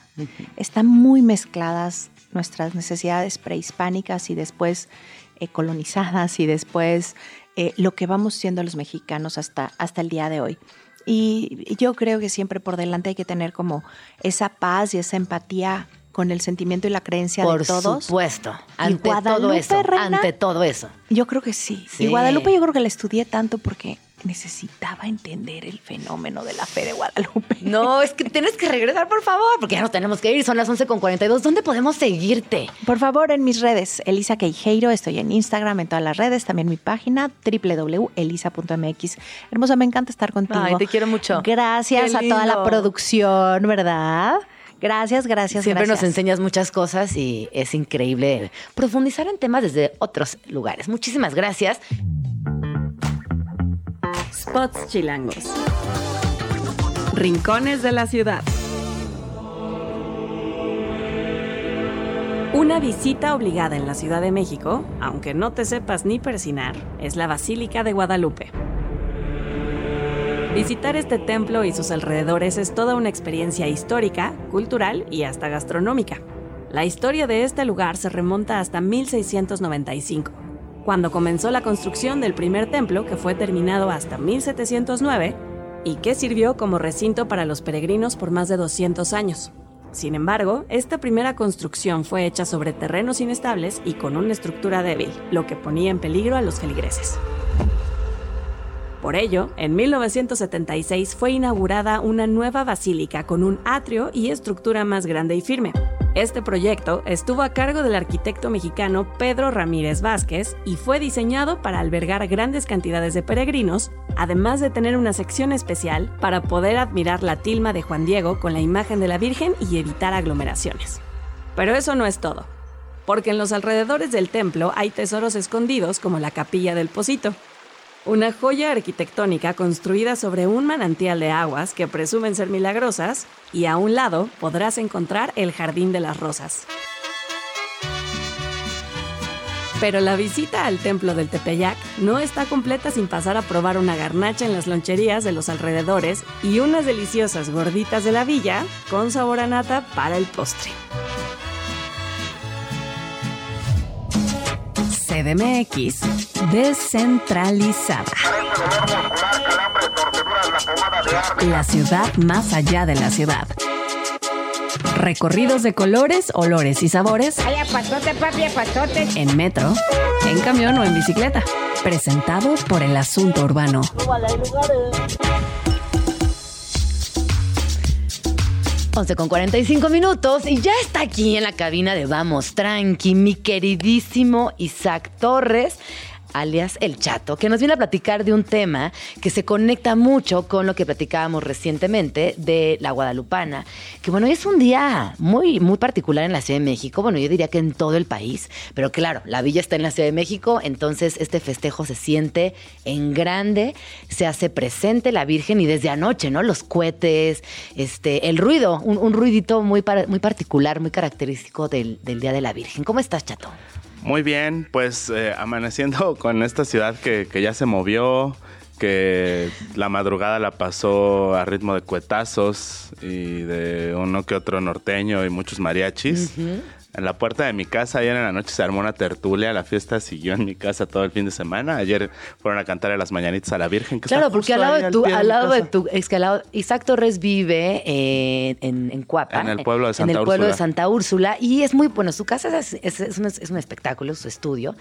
Están muy mezcladas nuestras necesidades prehispánicas y después eh, colonizadas y después eh, lo que vamos siendo los mexicanos hasta, hasta el día de hoy. Y yo creo que siempre por delante hay que tener como esa paz y esa empatía con el sentimiento y la creencia de todos. Por supuesto, ante todo eso, ante todo eso. Yo creo que sí. sí. Y Guadalupe yo creo que la estudié tanto porque necesitaba entender el fenómeno de la fe de Guadalupe. No, es que tienes que regresar, por favor, porque ya nos tenemos que ir. Son las 11.42. ¿Dónde podemos seguirte? Por favor, en mis redes. Elisa Queijeiro. Estoy en Instagram, en todas las redes. También mi página, www.elisa.mx. Hermosa, me encanta estar contigo. Ay, te quiero mucho. Gracias a toda la producción, ¿verdad? Gracias, gracias. Siempre nos enseñas muchas cosas y es increíble profundizar en temas desde otros lugares. Muchísimas gracias. Spots chilangos. Rincones de la ciudad. Una visita obligada en la Ciudad de México, aunque no te sepas ni persinar, es la Basílica de Guadalupe. Visitar este templo y sus alrededores es toda una experiencia histórica, cultural y hasta gastronómica. La historia de este lugar se remonta hasta 1695 cuando comenzó la construcción del primer templo que fue terminado hasta 1709 y que sirvió como recinto para los peregrinos por más de 200 años. Sin embargo, esta primera construcción fue hecha sobre terrenos inestables y con una estructura débil, lo que ponía en peligro a los feligreses. Por ello, en 1976 fue inaugurada una nueva basílica con un atrio y estructura más grande y firme, este proyecto estuvo a cargo del arquitecto mexicano Pedro Ramírez Vázquez y fue diseñado para albergar grandes cantidades de peregrinos, además de tener una sección especial para poder admirar la tilma de Juan Diego con la imagen de la Virgen y evitar aglomeraciones. Pero eso no es todo, porque en los alrededores del templo hay tesoros escondidos como la capilla del Pocito, una joya arquitectónica construida sobre un manantial de aguas que presumen ser milagrosas, y a un lado podrás encontrar el Jardín de las Rosas. Pero la visita al templo del Tepeyac no está completa sin pasar a probar una garnacha en las loncherías de los alrededores y unas deliciosas gorditas de la villa con sabor a nata para el postre. CDMX descentralizada. La ciudad más allá de la ciudad. Recorridos de colores, olores y sabores. En metro, en camión o en bicicleta. Presentado por el asunto urbano. 11 con 45 minutos y ya está aquí en la cabina de Vamos Tranqui, mi queridísimo Isaac Torres alias El Chato, que nos viene a platicar de un tema que se conecta mucho con lo que platicábamos recientemente de la Guadalupana, que bueno, es un día muy, muy particular en la Ciudad de México, bueno, yo diría que en todo el país, pero claro, la villa está en la Ciudad de México, entonces este festejo se siente en grande, se hace presente la Virgen y desde anoche, ¿no? Los cohetes, este, el ruido, un, ruidito muy, muy particular, muy característico del, del Día de la Virgen. ¿Cómo estás, Chato? Muy bien, pues eh, amaneciendo con esta ciudad que, ya se movió, que la madrugada la pasó a ritmo de cuetazos y de uno que otro norteño y muchos mariachis en la puerta de mi casa. Ayer en la noche se armó una tertulia. La fiesta siguió en mi casa todo el fin de semana. Ayer fueron a cantar a las mañanitas a la Virgen. claro, porque al lado, de tu, al lado de tu, es que al lado, Isaac Torres vive en, en, en, Cuapa. En el pueblo de Santa En el pueblo de Santa Úrsula. Y es muy, bueno, su casa es, es, es, un, es un, espectáculo, su estudio.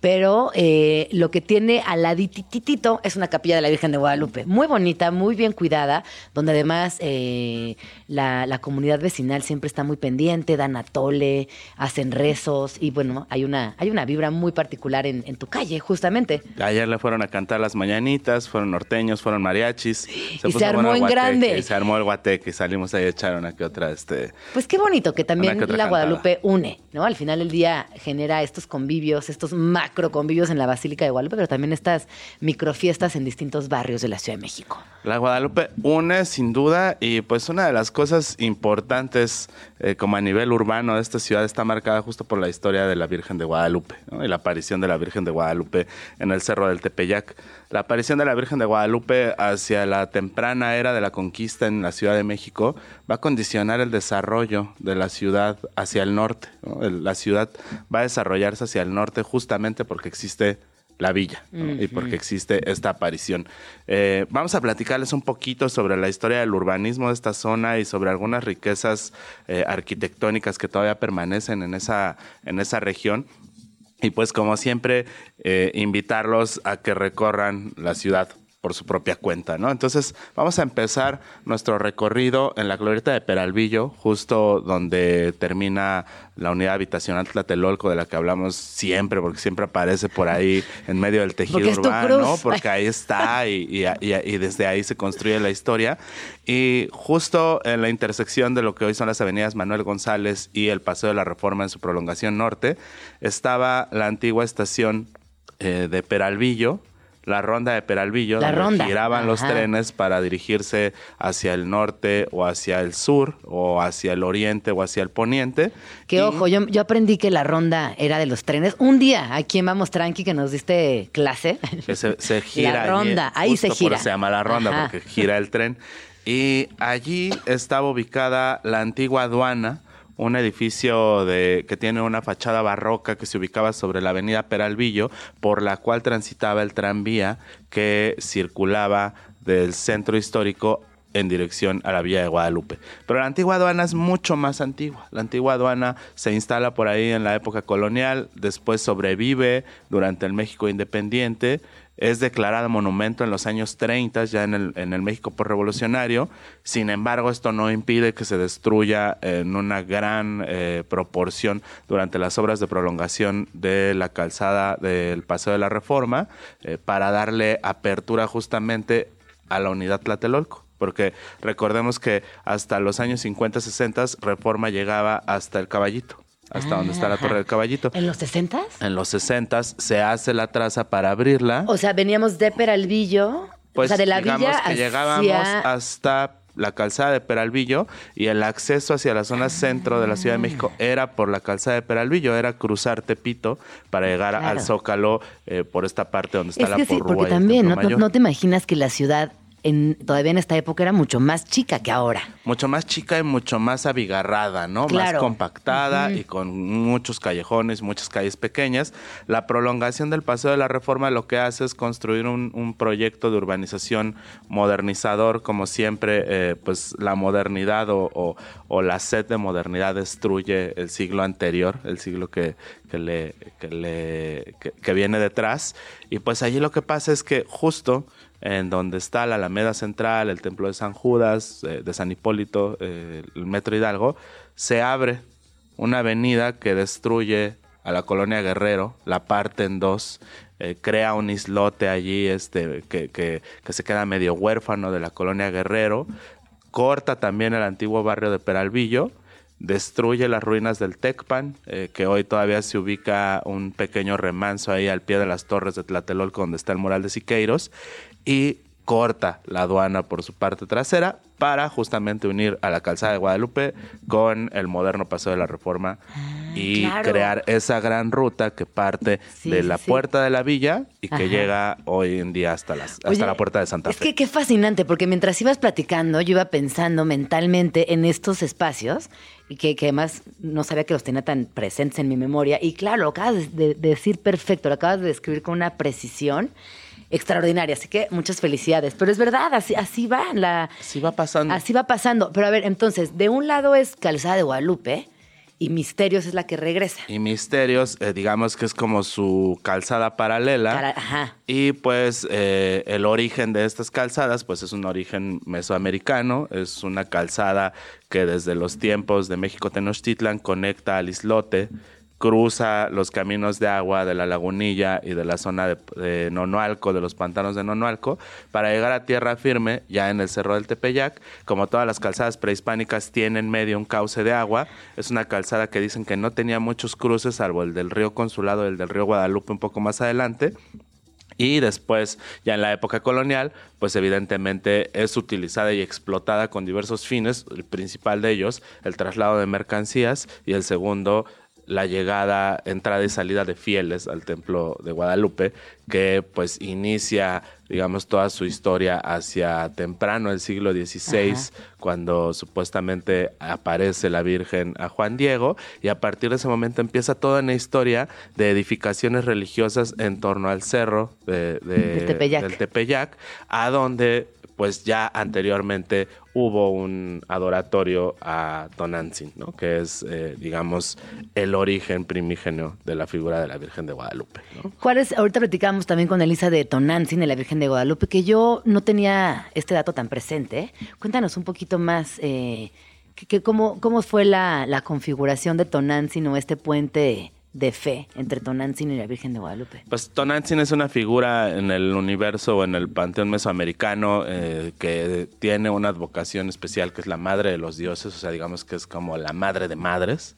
Pero eh, lo que tiene al ladititito es una capilla de la Virgen de Guadalupe. Muy bonita, muy bien cuidada, donde además eh, la, la comunidad vecinal siempre está muy pendiente, dan atole, hacen rezos y bueno, hay una, hay una vibra muy particular en, tu calle, justamente. Ayer le fueron a cantar las mañanitas, fueron norteños, fueron mariachis. Se y se armó en grande. Y se armó el guateque y salimos ahí a echar una que otra. Este, pues qué bonito que también la Guadalupe une, ¿no? Al final del día genera estos convivios, estos macro convivios en la Basílica de Guadalupe, pero también estas microfiestas en distintos barrios de la Ciudad de México. La Guadalupe une sin duda y pues una de las cosas importantes eh, como a nivel urbano de esta ciudad está marcada justo por la historia de la Virgen de Guadalupe y la aparición de la Virgen de Guadalupe en el Cerro del Tepeyac. La aparición de la Virgen de Guadalupe hacia la temprana era de la conquista en la Ciudad de México va a condicionar el desarrollo de la ciudad hacia el norte. La ciudad va a desarrollarse hacia el norte justamente porque existe la villa y porque existe esta aparición. Eh, vamos a platicarles un poquito sobre la historia del urbanismo de esta zona y sobre algunas riquezas eh, arquitectónicas que todavía permanecen en esa, en esa región. Y pues como siempre, eh, invitarlos a que recorran la ciudad por su propia cuenta, ¿no? Entonces, vamos a empezar nuestro recorrido en la glorieta de Peralvillo, justo donde termina la unidad habitacional Tlatelolco, de la que hablamos siempre, porque siempre aparece por ahí en medio del tejido urbano, porque ahí está y, desde ahí se construye la historia. Y justo en la intersección de lo que hoy son las avenidas Manuel González y el Paseo de la Reforma en su prolongación norte, estaba la antigua estación eh, de Peralvillo, la ronda de Peralvillo, donde giraban los trenes para dirigirse hacia el norte o hacia el sur o hacia el oriente o hacia el poniente. Que ojo, yo, yo aprendí que la ronda era de los trenes. Un día aquí en Vamos Tranqui que nos diste clase. Que se, gira. La ronda, ahí se gira. se llama la ronda porque gira el tren. Y allí estaba ubicada la antigua aduana un edificio de, que tiene una fachada barroca que se ubicaba sobre la avenida Peralvillo, por la cual transitaba el tranvía que circulaba del centro histórico en dirección a la Villa de Guadalupe. Pero la antigua aduana es mucho más antigua. La antigua aduana se instala por ahí en la época colonial, después sobrevive durante el México independiente es declarada monumento en los años 30, ya en el, en el México por revolucionario. Sin embargo, esto no impide que se destruya en una gran eh, proporción durante las obras de prolongación de la calzada del Paseo de la Reforma eh, para darle apertura justamente a la unidad Tlatelolco porque recordemos que hasta los años 50, 60 Reforma llegaba hasta el Caballito hasta donde está la Torre del Caballito. ¿En los 60? En los 60 se hace la traza para abrirla. O sea, veníamos de Peralvillo, pues, o sea, de la digamos villa que llegábamos hasta la calzada de Peralvillo y el acceso hacia la zona centro de la Ciudad de México era por la calzada de Peralvillo, era cruzar Tepito para llegar Claro. al Zócalo eh, por esta parte donde está Es la que sí, porque también no te imaginas que la ciudad en, todavía en esta época era mucho más chica que ahora. mucho más chica y mucho más abigarrada, ¿no? Claro. Más compactada y con muchos callejones, muchas calles pequeñas. La prolongación del Paseo de la Reforma lo que hace es construir un, un proyecto de urbanización modernizador, como siempre, eh, pues la modernidad o, o- o la sed de modernidad destruye el siglo anterior, el siglo que, que le, que, le- que- que viene detrás. Y pues allí lo que pasa es que justo en donde está la Alameda Central, el Templo de San Judas, eh, de San Hipólito, eh, el Metro Hidalgo, se abre una avenida que destruye a la colonia Guerrero, la parte en dos, eh, crea un islote allí este, que, que- que se queda medio huérfano de la colonia Guerrero, corta también el antiguo barrio de Peralvillo, destruye las ruinas del Tecpan, eh, que hoy todavía se ubica un pequeño remanso ahí al pie de las torres de Tlatelolco donde está el mural de Siqueiros, y corta la aduana por su parte trasera para justamente unir a la calzada de Guadalupe con el moderno Paseo de la Reforma y Ah, claro. crear esa gran ruta que parte Sí, de la sí. puerta de la villa y que Ajá. llega hoy en día hasta, las, hasta Oye, la puerta de Santa es Fe. que qué fascinante, porque mientras ibas platicando, yo iba pensando mentalmente en estos espacios y que, que además no sabía que los tenía tan presentes en mi memoria. Y claro, lo acabas de decir perfecto, lo acabas de describir con una precisión extraordinaria. Así que muchas felicidades. Pero es verdad, así, así va la. Así va pasando. Así va pasando. Pero a ver, entonces, de un lado es Calzada de Guadalupe y Misterios es la que regresa. Y Misterios, eh, digamos que es como su calzada paralela. Para- ajá. Y pues eh, el origen de estas calzadas, pues es un origen mesoamericano, es una calzada que desde los tiempos de México Tenochtitlan conecta al islote, cruza los caminos de agua de la lagunilla y de la zona de, de Nonualco, de los pantanos de Nonualco, para llegar a tierra firme, ya en el Cerro del Tepeyac. Como todas las calzadas prehispánicas tienen medio un cauce de agua, es una calzada que dicen que no tenía muchos cruces, salvo el del río Consulado el del río Guadalupe un poco más adelante. Y después, ya en la época colonial, pues evidentemente es utilizada y explotada con diversos fines. El principal de ellos, el traslado de mercancías y el segundo, la llegada, entrada y salida de fieles al templo de Guadalupe, que pues inicia, digamos, toda su historia hacia temprano el siglo XVI, cuando supuestamente aparece la Virgen a Juan Diego, y a partir de ese momento empieza toda una historia de edificaciones religiosas en torno al cerro de- de- Del Tepeyac. del Tepeyac, a donde pues ya anteriormente hubo un adoratorio a Tonantzin, ¿no? que es, eh, digamos, el origen primígenio de la figura de la Virgen de Guadalupe. ¿no? ¿Cuál es? Ahorita platicábamos también con Elisa de Tonantzin, de la Virgen de Guadalupe, que yo no tenía este dato tan presente. Cuéntanos un poquito más, eh, cómo, cómo fue la, la configuración de Tonantzin o este puente de fe entre Tonantzin y la Virgen de Guadalupe. Pues Tonantzin es una figura en el universo o en el panteón mesoamericano eh, que tiene una advocación especial que es la madre de los dioses, o sea, digamos que es como la madre de madres.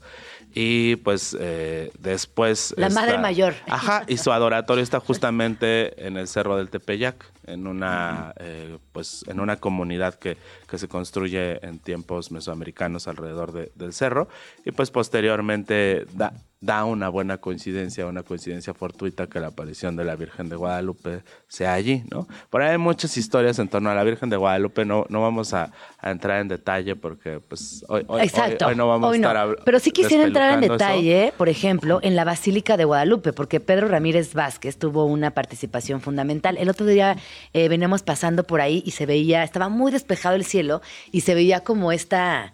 Y pues eh, después... La madre mayor. Ajá, y su adoratorio está justamente en el Cerro del Tepeyac, en una, eh, pues, en una comunidad que, que se construye en tiempos mesoamericanos alrededor de- del cerro. Y pues posteriormente da, da una buena coincidencia, una coincidencia fortuita que la aparición de la Virgen de Guadalupe sea allí, ¿no? Por ahí hay muchas historias en torno a la Virgen de Guadalupe, no, no vamos a, a entrar en detalle porque pues hoy, hoy- Exacto. hoy- hoy no vamos a estar habl- Pero sí quisiera entrar en eso. detalle, por ejemplo, en la Basílica de Guadalupe, porque Pedro Ramírez Vázquez tuvo una participación fundamental. El otro día eh, veníamos pasando por ahí y se veía, estaba muy despejado el cielo y se veía como esta,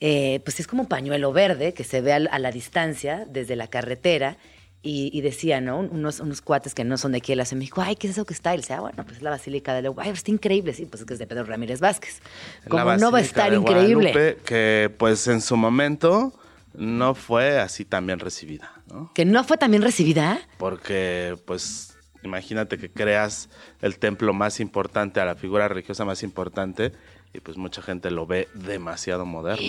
eh, pues es como un pañuelo verde que se ve a, la distancia desde la carretera. Y, y decía, ¿no? Unos, unos cuates que no son de aquí de la Ciudad de México, ay, ¿qué es eso que está? Y él decía, ah, bueno, pues es la Basílica de Guadalupe. Ay, está increíble. Sí, pues es que es de Pedro Ramírez Vázquez. Como no va a estar de increíble. Que pues en su momento no fue así tan bien recibida, ¿no? Que no fue también recibida. Porque pues imagínate que creas el templo más importante, a la figura religiosa más importante, y pues mucha gente lo ve demasiado moderno.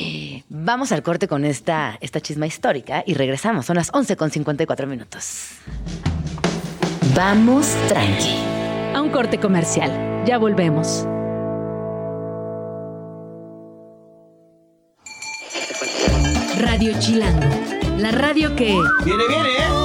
Vamos al corte con esta, esta chisma histórica y regresamos. Son las 11 con 54 minutos. Vamos tranqui. A un corte comercial. Ya volvemos. Radio Chilango. La radio que... Viene, viene, ¿eh?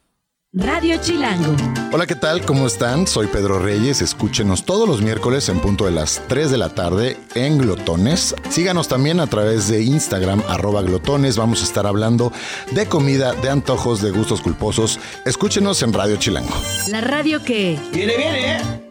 Radio Chilango. Hola, ¿qué tal? ¿Cómo están? Soy Pedro Reyes. Escúchenos todos los miércoles en punto de las 3 de la tarde en Glotones. Síganos también a través de Instagram, arroba glotones. Vamos a estar hablando de comida, de antojos, de gustos culposos. Escúchenos en Radio Chilango. La radio que... ¡Viene, viene! ¿eh?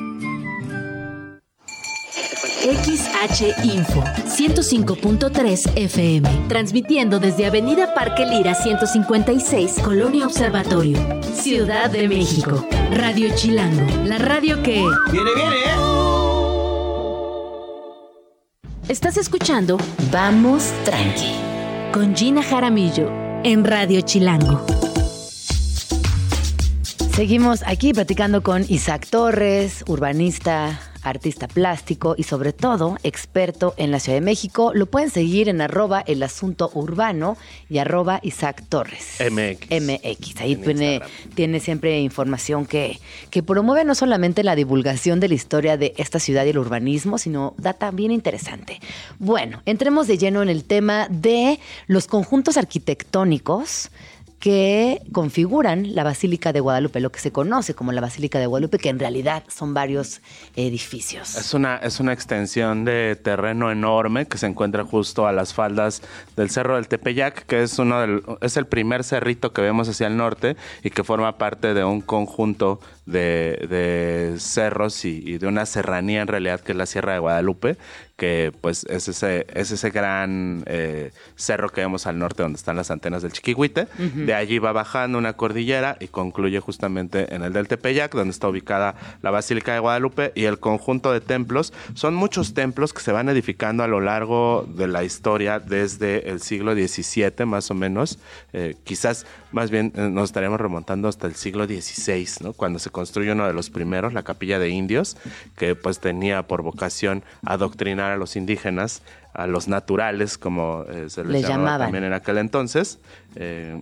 XH Info 105.3 FM, transmitiendo desde Avenida Parque Lira 156, Colonia Observatorio, Ciudad de México. Radio Chilango, la radio que... ¡Viene, viene! ¿eh? Estás escuchando Vamos Tranqui con Gina Jaramillo en Radio Chilango. Seguimos aquí platicando con Isaac Torres, urbanista, artista plástico y sobre todo experto en la Ciudad de México. Lo pueden seguir en arroba el asunto urbano y arroba Isaac Torres. MX. MX. Ahí tiene, tiene, siempre información que, que promueve no solamente la divulgación de la historia de esta ciudad y el urbanismo, sino data bien interesante. Bueno, entremos de lleno en el tema de los conjuntos arquitectónicos que configuran la Basílica de Guadalupe, lo que se conoce como la Basílica de Guadalupe, que en realidad son varios edificios. Es una, es una extensión de terreno enorme que se encuentra justo a las faldas del Cerro del Tepeyac, que es, uno del, es el primer cerrito que vemos hacia el norte y que forma parte de un conjunto de, de cerros y, y, de una serranía en realidad que es la Sierra de Guadalupe, que pues es ese, es ese gran eh, cerro que vemos al norte donde están las antenas del Chiquihuite. Uh -huh. De allí va bajando una cordillera y concluye justamente en el del Tepeyac, donde está ubicada la Basílica de Guadalupe y el conjunto de templos. Son muchos templos que se van edificando a lo largo de la historia desde el siglo XVII más o menos. Eh, quizás más bien eh, nos estaremos remontando hasta el siglo XVI, ¿no? cuando se construye uno de los primeros, la capilla de indios, que pues tenía por vocación adoctrinar a los indígenas, a los naturales, como eh, se les, les llamaba llamaban. también en aquel entonces. Eh,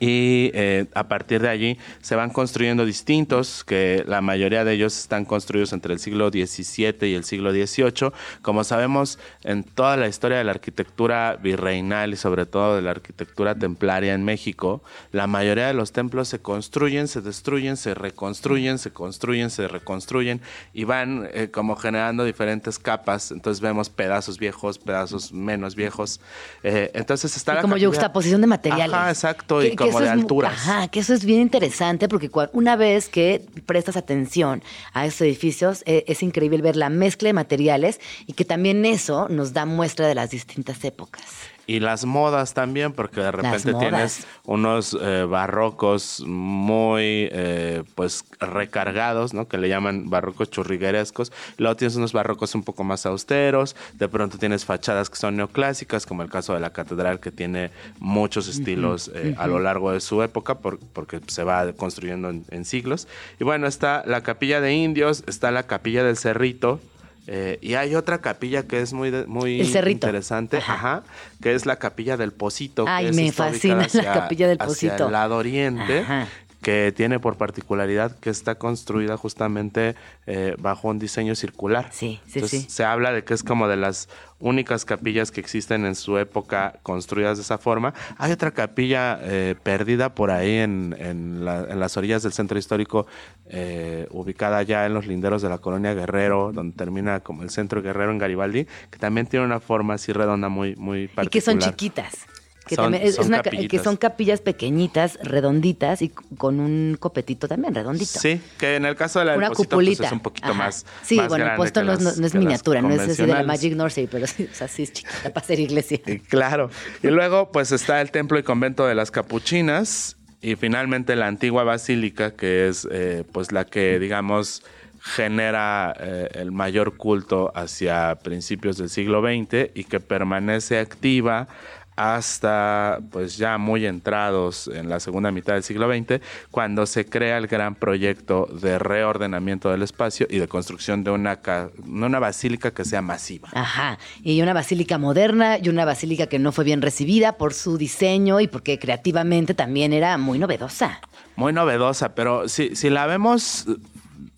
y eh, a partir de allí se van construyendo distintos, que la mayoría de ellos están construidos entre el siglo XVII y el siglo XVIII. Como sabemos, en toda la historia de la arquitectura virreinal y sobre todo de la arquitectura templaria en México, la mayoría de los templos se construyen, se destruyen, se reconstruyen, se construyen, se reconstruyen y van eh, como generando diferentes capas. Entonces vemos pedazos viejos, pedazos menos viejos. Eh, entonces está Y la como yuxtaposición de materiales. Ajá, exacto, Que- y que como de es alturas. Ajá, que eso es bien interesante porque una vez que prestas atención a estos edificios, eh, es increíble ver la mezcla de materiales y que también eso nos da muestra de las distintas épocas. Y las modas también, porque de repente tienes unos eh, barrocos muy eh, pues recargados, ¿no? Que le llaman barrocos churriguerescos. Luego tienes unos barrocos un poco más austeros. De pronto tienes fachadas que son neoclásicas, como el caso de la catedral, que tiene muchos estilos eh, a lo largo de su época, por- porque se va construyendo en, en siglos. Y bueno, está la capilla de indios, está la capilla del cerrito. Eh, y hay otra capilla que es muy, de- muy interesante, ajá. que es la capilla del Pocito. Ay, que me fascina ubicada la capilla del hacia Pocito. el lado oriente. Ajá. Que tiene por particularidad que está construida justamente eh, bajo un diseño circular. Sí, sí, Entonces, sí. Se habla de que es como de las únicas capillas que existen en su época construidas de esa forma. Hay otra capilla eh, perdida por ahí en, en la- en las orillas del centro histórico, eh, ubicada ya en los linderos de la colonia Guerrero, donde termina como el centro Guerrero en Garibaldi, que también tiene una forma así redonda muy, muy particular. Y que son chiquitas. Que, Son- también es- es son una ca- que capillitas. son capillas pequeñitas, redonditas y con un copetito también redondito. Sí, que en el caso de la Una pues, es un poquito Ajá. más. Sí, más bueno, el puesto no, es- no- no miniatura, no es así de la. Magic Nursery, pero sí, o sea, sí es chiquita para ser iglesia. Y Claro. Y luego, pues está el templo y convento de las capuchinas. Y finalmente la antigua basílica, que es eh, pues la que, digamos, genera eh, el mayor culto hacia principios del siglo XX y que permanece activa hasta pues ya muy entrados en la segunda mitad del siglo XX, cuando se crea el gran proyecto de reordenamiento del espacio y de construcción de una, una basílica que sea masiva. Ajá. Y una basílica moderna y una basílica que no fue bien recibida por su diseño y porque creativamente también era muy novedosa. muy novedosa, pero si, si la vemos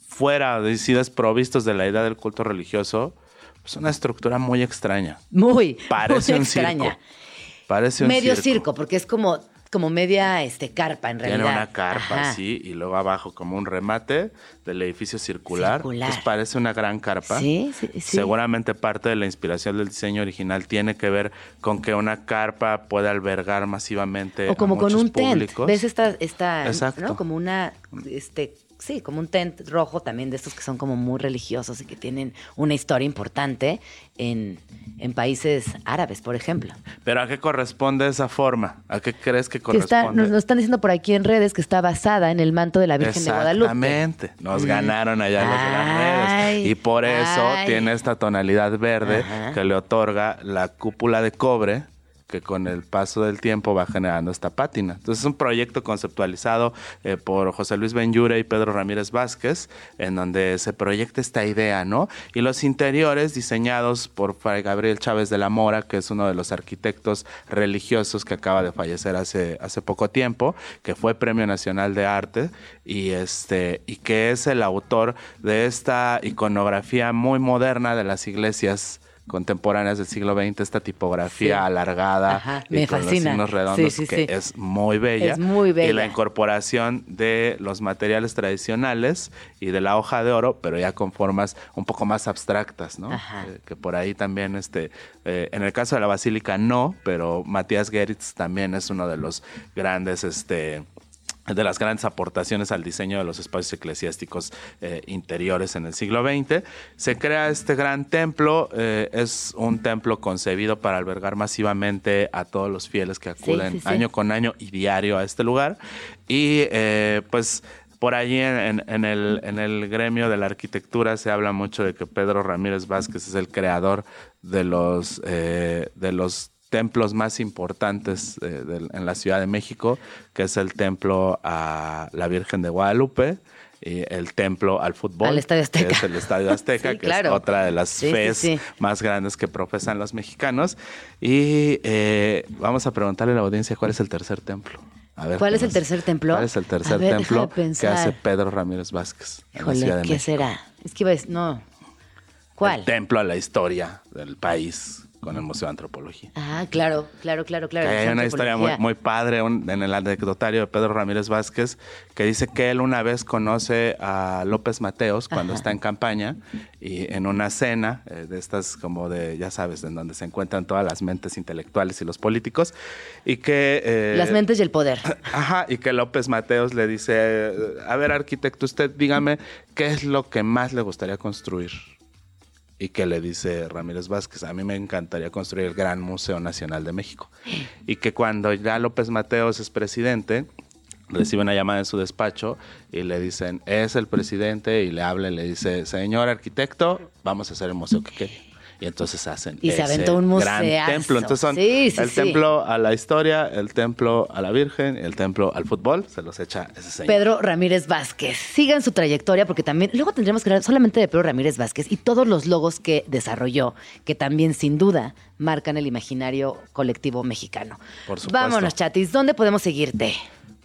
fuera de si desprovistos de la idea del culto religioso, es una estructura muy extraña. Muy, Parece muy un extraña. circo. Parece un Medio circo. circo. porque es como, como media este, carpa en realidad. Tiene una carpa Ajá. así y luego abajo como un remate del edificio circular. Circular. Pues parece una gran carpa. Sí, sí, sí. Seguramente parte de la inspiración del diseño original tiene que ver con que una carpa puede albergar masivamente O como a con un tent. ¿Ves esta, esta Exacto. ¿no? Como una, este, sí, como un tent rojo también de estos que son como muy religiosos y que tienen una historia importante en, en países árabes, por ejemplo. Pero ¿a qué corresponde esa forma? ¿A qué crees que Que está, corresponde? nos, nos están diciendo por aquí en redes que está basada en el manto de la Virgen de Guadalupe. Exactamente. Nos Mm. ganaron allá los de las redes. Y por eso ay. tiene esta tonalidad verde Ajá. que le otorga la cúpula de cobre que con el paso del tiempo va generando esta pátina. Entonces es un proyecto conceptualizado eh, por José Luis Benyure y Pedro Ramírez Vázquez, en donde se proyecta esta idea, ¿no? Y los interiores diseñados por Fray Gabriel Chávez de la Mora, que es uno de los arquitectos religiosos que acaba de fallecer hace, hace poco tiempo, que fue Premio Nacional de Arte y, este, y que es el autor de esta iconografía muy moderna de las iglesias contemporáneas del siglo XX, esta tipografía Sí. alargada Ajá, y me con fascina. los signos redondos Sí, sí, que sí. es muy bella. Es muy bella. Y la incorporación de los materiales tradicionales y de la hoja de oro, pero ya con formas un poco más abstractas, ¿no? Ajá. Eh, que por ahí también, este, eh, en el caso de la basílica no, pero Matías Geritz también es uno de los grandes, este, de las grandes aportaciones al diseño de los espacios eclesiásticos eh, interiores en el siglo XX. Se crea este gran templo, eh, es un templo concebido para albergar masivamente a todos los fieles que acuden sí, sí. año con año y diario a este lugar. Y eh, pues por allí en, en- el, en el gremio de la arquitectura se habla mucho de que Pedro Ramírez Vázquez es el creador de los, de los templos más importantes eh, del- en la Ciudad de México, que es el templo a la Virgen de Guadalupe. Y el templo al fútbol, Al Estadio Azteca. que es el Estadio Azteca, Sí, que claro. es otra de las Sí, sí, fes sí. más grandes que profesan los mexicanos. Y eh, vamos a preguntarle a la audiencia cuál es el tercer templo. A ver, ¿Cuál ¿qué es el tercer templo? ¿Cuál es el tercer ver, templo que hace Pedro Ramírez Vázquez Híjole, de ¿qué México? será? Es que iba a decir, no. ¿Cuál? El templo a la historia del país con el Museo de Antropología. Ah, claro, claro, claro, claro. Que hay una historia muy, padre un- en el anecdotario de Pedro Ramírez Vázquez que dice que él una vez conoce a López Mateos cuando está en campaña y en una cena eh, de estas como de, ya sabes, en donde se encuentran todas las mentes intelectuales y los políticos y que... eh, Las mentes y el poder. Ajá, y que López Mateos le dice, a ver arquitecto, usted dígame qué es lo que más le gustaría construir. Y que le dice Ramírez Vázquez, a mí me encantaría construir el Gran Museo Nacional de México. Y que cuando ya López Mateos es presidente, recibe una llamada en su despacho y le dicen, es el presidente, y le habla y le dice, señor arquitecto, vamos a hacer el museo que quiere. Y entonces hacen Y se aventó un gran templo. Entonces son Sí, sí, el sí. templo a la historia, el templo a la Virgen, el templo al fútbol, se los echa ese señor. Pedro Ramírez Vázquez. Sigan su trayectoria porque también luego tendremos que hablar solamente de Pedro Ramírez Vázquez y todos los logos que desarrolló, que también sin duda marcan el imaginario colectivo mexicano. Por supuesto. Vámonos, chatis. ¿Dónde podemos seguirte?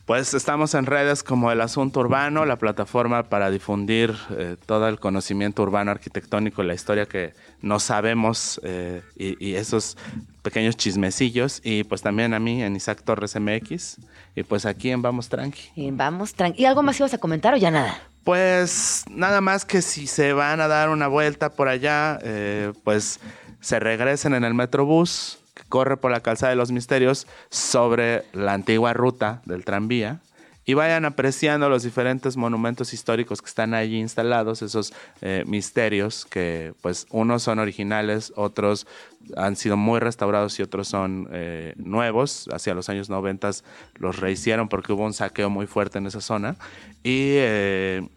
Pues estamos en redes como El Asunto Urbano, la plataforma para difundir eh, todo el conocimiento urbano arquitectónico, la historia que no sabemos eh, y, y esos pequeños chismecillos. Y pues también a mí en Isaac Torres MX y pues aquí en Vamos Tranqui. Y vamos, tranqui. ¿Y algo más ibas a comentar o ya nada? Pues nada más que si se van a dar una vuelta por allá, eh, pues se regresen en el Metrobús que corre por la calzada de los misterios sobre la antigua ruta del tranvía y vayan apreciando los diferentes monumentos históricos que están allí instalados, esos eh, misterios que pues unos son originales, otros han sido muy restaurados y otros son eh, nuevos. Hacia los años 90 los rehicieron porque hubo un saqueo muy fuerte en esa zona y eh,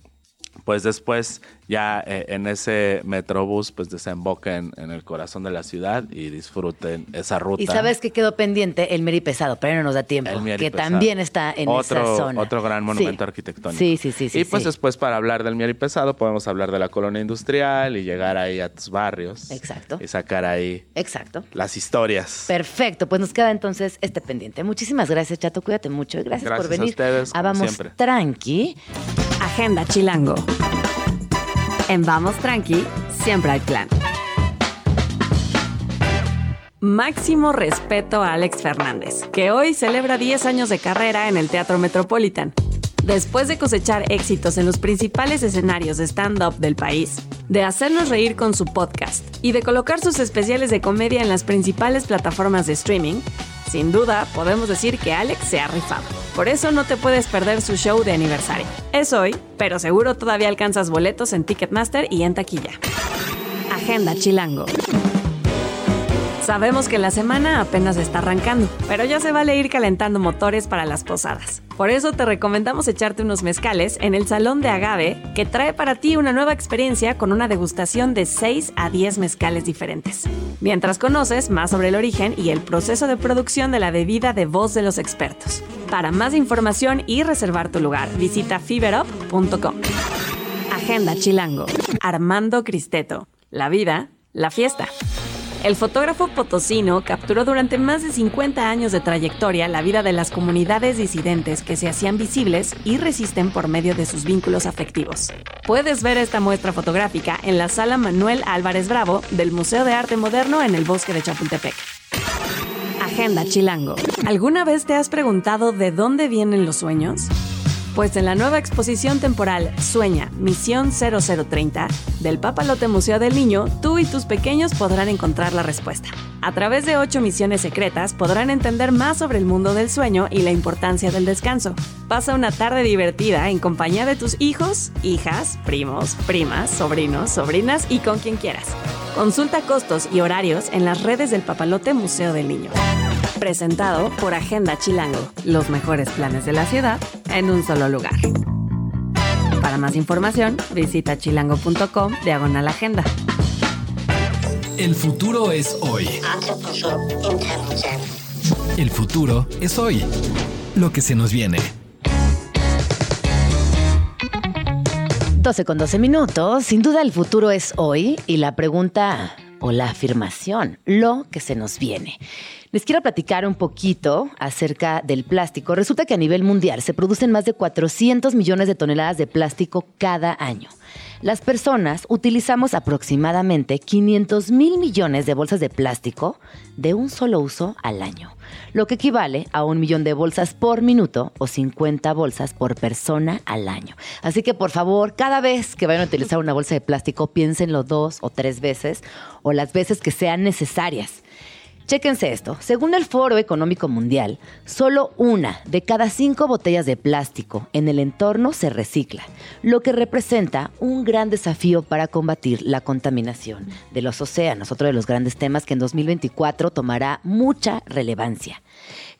pues después ya eh, en ese metrobús pues desemboquen en el corazón de la ciudad y disfruten esa ruta. Y sabes que quedó pendiente el Meri Pesado, pero no nos da tiempo, El Mieri que Pesado. también está en otro, esa zona. Otro gran monumento Sí. arquitectónico. Sí, sí, sí, sí, Y pues sí. después para hablar del Mieri Pesado podemos hablar de la colonia industrial y llegar ahí a tus barrios. Exacto. Y sacar ahí Exacto. las historias. Perfecto, pues nos queda entonces este pendiente. Muchísimas gracias, Chato. Cuídate mucho y gracias, Gracias por a venir. ustedes, como Vamos siempre. tranqui. Agenda Chilango. En Vamos Tranqui, siempre hay plan. Máximo respeto a Alex Fernández, que hoy celebra 10 años de carrera en el Teatro Metropolitan. Después de cosechar éxitos en los principales escenarios de stand-up del país, de hacernos reír con su podcast y de colocar sus especiales de comedia en las principales plataformas de streaming, sin duda podemos decir que Alex se ha rifado. Por eso no te puedes perder su show de aniversario. Es hoy, pero seguro todavía alcanzas boletos en Ticketmaster y en taquilla. Agenda Chilango. Sabemos que la semana apenas está arrancando, pero ya se vale ir calentando motores para las posadas. Por eso te recomendamos echarte unos mezcales en el Salón de Agave, que trae para ti una nueva experiencia con una degustación de 6 a 10 mezcales diferentes. Mientras conoces más sobre el origen y el proceso de producción de la bebida de voz de los expertos. Para más información y reservar tu lugar, visita fiberup.com. Agenda Chilango. Armando Cristeto. La vida, la fiesta. El fotógrafo potosino capturó durante más de 50 años de trayectoria la vida de las comunidades disidentes que se hacían visibles y resisten por medio de sus vínculos afectivos. Puedes ver esta muestra fotográfica en la sala Manuel Álvarez Bravo del Museo de Arte Moderno en el Bosque de Chapultepec. Agenda Chilango. ¿Alguna vez te has preguntado de dónde vienen los sueños? Pues en la nueva exposición temporal Sueña, Misión 0030 del Papalote Museo del Niño, tú y tus pequeños podrán encontrar la respuesta. A través de ocho misiones secretas podrán entender más sobre el mundo del sueño y la importancia del descanso. Pasa una tarde divertida en compañía de tus hijos, hijas, primos, primas, sobrinos, sobrinas y con quien quieras. Consulta costos y horarios en las redes del Papalote Museo del Niño. Presentado por Agenda Chilango, los mejores planes de la ciudad en un solo lugar. Para más información, visita chilango.com diagonal agenda. El futuro es hoy. El futuro es hoy. Lo que se nos viene. 12 con 12 minutos. Sin duda el futuro es hoy y la pregunta o la afirmación, lo que se nos viene. Les quiero platicar un poquito acerca del plástico. Resulta que a nivel mundial se producen más de 400 millones de toneladas de plástico cada año. Las personas utilizamos aproximadamente 500 mil millones de bolsas de plástico de un solo uso al año, lo que equivale a un millón de bolsas por minuto o 50 bolsas por persona al año. Así que por favor, cada vez que vayan a utilizar una bolsa de plástico, piénsenlo dos o tres veces o las veces que sean necesarias. Chéquense esto. Según el Foro Económico Mundial, solo una de cada cinco botellas de plástico en el entorno se recicla, lo que representa un gran desafío para combatir la contaminación de los océanos, otro de los grandes temas que en 2024 tomará mucha relevancia.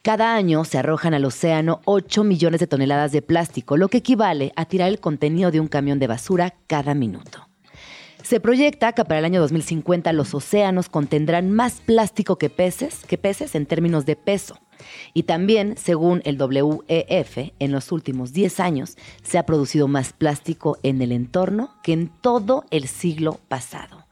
Cada año se arrojan al océano 8 millones de toneladas de plástico, lo que equivale a tirar el contenido de un camión de basura cada minuto. Se proyecta que para el año 2050 los océanos contendrán más plástico que peces, que peces en términos de peso. Y también, según el WEF, en los últimos 10 años se ha producido más plástico en el entorno que en todo el siglo pasado.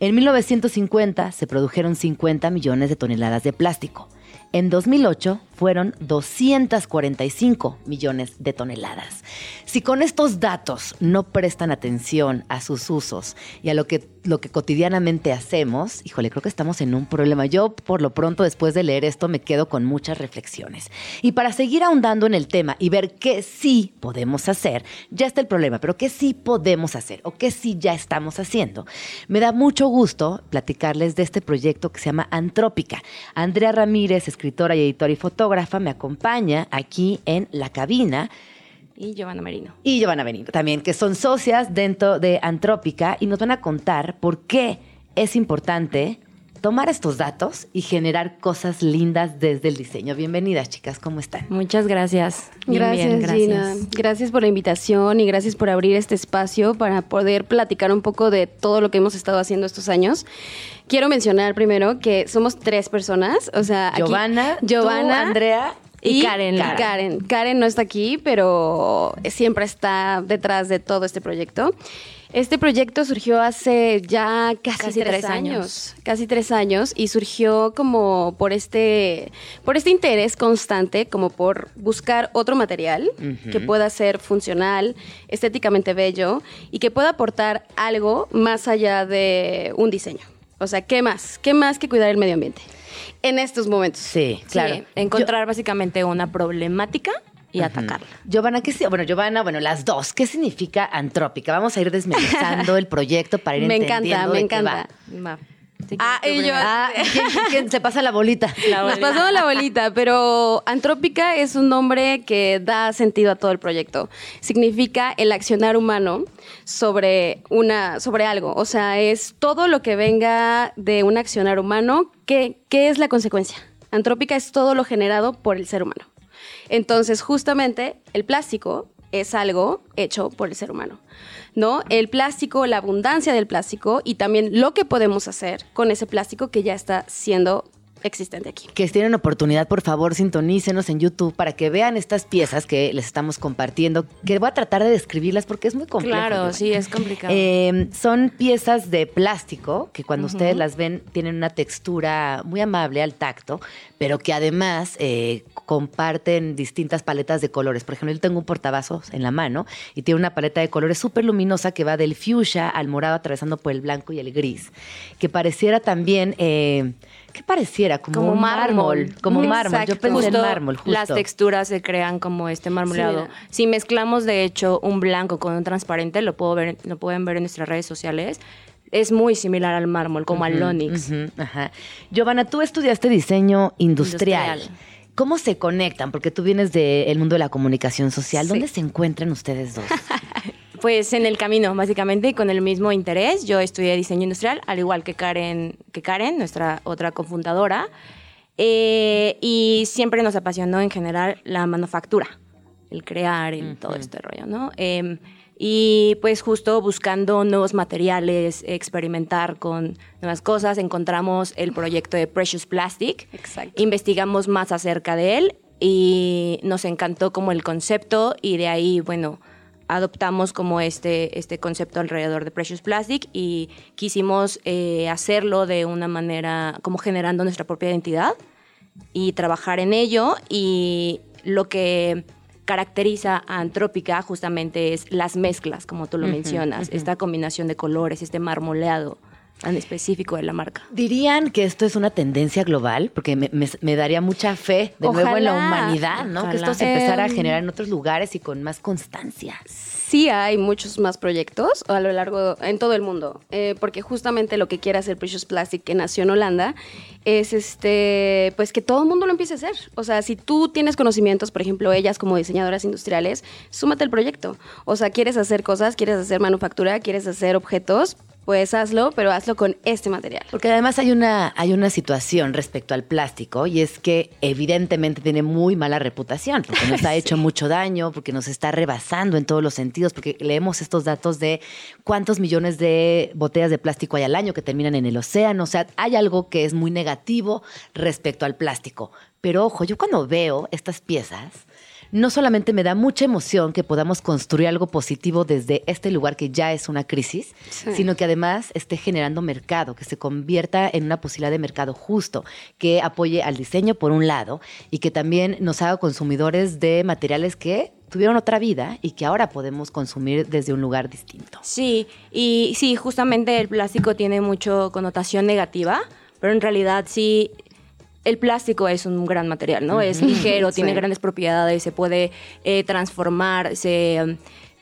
En 1950 se produjeron 50 millones de toneladas de plástico. En 2008 fueron 245 millones de toneladas. Si con estos datos no prestan atención a sus usos y a lo que, lo que cotidianamente hacemos, híjole, creo que estamos en un problema. Yo, por lo pronto, después de leer esto, me quedo con muchas reflexiones. Y para seguir ahondando en el tema y ver qué sí podemos hacer, ya está el problema, pero qué sí podemos hacer o qué sí ya estamos haciendo. Me da mucho gusto platicarles de este proyecto que se llama Antrópica. Andrea Ramírez, escritora y editora y fotógrafa, me acompaña aquí en la cabina. Y Giovanna Merino. Y Giovanna Merino también, que son socias dentro de Antrópica y nos van a contar por qué es importante tomar estos datos y generar cosas lindas desde el diseño. Bienvenidas, chicas, ¿cómo están? Muchas gracias. Bien, gracias, bien, gracias. Gina. Gracias por la invitación y gracias por abrir este espacio para poder platicar un poco de todo lo que hemos estado haciendo estos años. Quiero mencionar primero que somos tres personas, o sea, aquí- Giovanna, Giovanna, tú, Andrea y, y Karen Karen. Karen. Karen no está aquí, pero siempre está detrás de todo este proyecto. Este proyecto surgió hace ya casi, Casi tres, tres años. años. casi tres años, y surgió como por este, por este interés constante, como por buscar otro material que pueda ser funcional, estéticamente bello y que pueda aportar algo más allá de un diseño. O sea, ¿qué más? ¿Qué más que cuidar el medio ambiente? En estos momentos. Sí, Sí, encontrar básicamente una problemática y atacarla. Giovanna, ¿qué, bueno, Giovanna, bueno, las dos, ¿qué significa antrópica? Vamos a ir desmenuzando el proyecto para ir Me entendiendo encanta, me de qué encanta. Ah, y yo- Ah, ¿quién, quién se pasa la bolita? Nos pasamos la bolita, pero Antrópica es un nombre que da sentido a todo el proyecto. Significa el accionar humano sobre, una, sobre algo. O sea, es todo lo que venga de un accionar humano, ¿qué, qué es la consecuencia? Antrópica es todo lo generado por el ser humano. Entonces, justamente, el plástico es algo hecho por el ser humano. ¿No? El plástico, la abundancia del plástico y también lo que podemos hacer con ese plástico que ya está siendo existente aquí. Que tienen oportunidad, por favor, sintonícenos en YouTube para que vean estas piezas que les estamos compartiendo, que voy a tratar de describirlas porque es muy complejo. Claro, sí, es complicado. Eh, son piezas de plástico que cuando ustedes las ven tienen una textura muy amable al tacto, pero que además eh, comparten distintas paletas de colores. Por ejemplo, yo tengo un portavasos en la mano y tiene una paleta de colores súper luminosa que va del fuchsia al morado atravesando por el blanco y el gris, que pareciera también... eh, ¿Qué pareciera? Como, Como un mármol. mármol. Como mármol. Yo pensé Justo en mármol, justo. Las texturas se crean como este marmoleado. Sí, si mezclamos, de hecho, un blanco con un transparente, lo, puedo ver, lo pueden ver en nuestras redes sociales, es muy similar al mármol, como al ajá. Giovanna, tú estudiaste diseño industrial. Industrial. ¿Cómo se conectan? Porque tú vienes del mundo de la comunicación social. Sí. ¿Dónde se encuentran ustedes dos? Pues en el camino, básicamente, y con el mismo interés. Yo estudié diseño industrial, al igual que Karen, que Karen nuestra otra cofundadora. Eh, y siempre nos apasionó en general la manufactura, el crear, el, todo este rollo, ¿no? Eh, y pues justo buscando nuevos materiales, experimentar con nuevas cosas, encontramos el proyecto de Precious Plastic. Exacto. Investigamos más acerca de él y nos encantó como el concepto y de ahí, bueno, adoptamos como este, este concepto alrededor de Precious Plastic y quisimos eh, hacerlo de una manera como generando nuestra propia identidad y trabajar en ello y lo que caracteriza a Antrópica justamente es las mezclas, como tú lo Ujú, mencionas, ujú. esta combinación de colores, este marmoleado tan específico de la marca. ¿Dirían que esto es una tendencia global? Porque me, me- me daría mucha fe de nuevo en la humanidad, ¿no? Que esto se empezara a Em, generar en otros lugares y con más constancia. Sí hay muchos más proyectos a lo largo, en todo el mundo, eh, porque justamente lo que quiere hacer Precious Plastic, que nació en Holanda, es este, pues que todo el mundo lo empiece a hacer. O sea, si tú tienes conocimientos, por ejemplo, ellas como diseñadoras industriales, súmate al proyecto. O sea, quieres hacer cosas, quieres hacer manufactura, quieres hacer objetos, pues hazlo, pero hazlo con este material. Porque además hay una, hay una situación respecto al plástico y es que evidentemente tiene muy mala reputación, porque nos ha hecho mucho daño, porque nos está rebasando en todos los sentidos, porque leemos estos datos de cuántos millones de botellas de plástico hay al año que terminan en el océano. O sea, hay algo que es muy negativo respecto al plástico. Pero ojo, yo cuando veo estas piezas, no solamente me da mucha emoción que podamos construir algo positivo desde este lugar que ya es una crisis, Sí. sino que además esté generando mercado, que se convierta en una posibilidad de mercado justo, que apoye al diseño por un lado y que también nos haga consumidores de materiales que tuvieron otra vida y que ahora podemos consumir desde un lugar distinto. Sí, y sí, justamente el plástico tiene mucho connotación negativa, pero en realidad sí, el plástico es un gran material, ¿no? Es ligero, tiene grandes propiedades, se puede eh, transformar, se...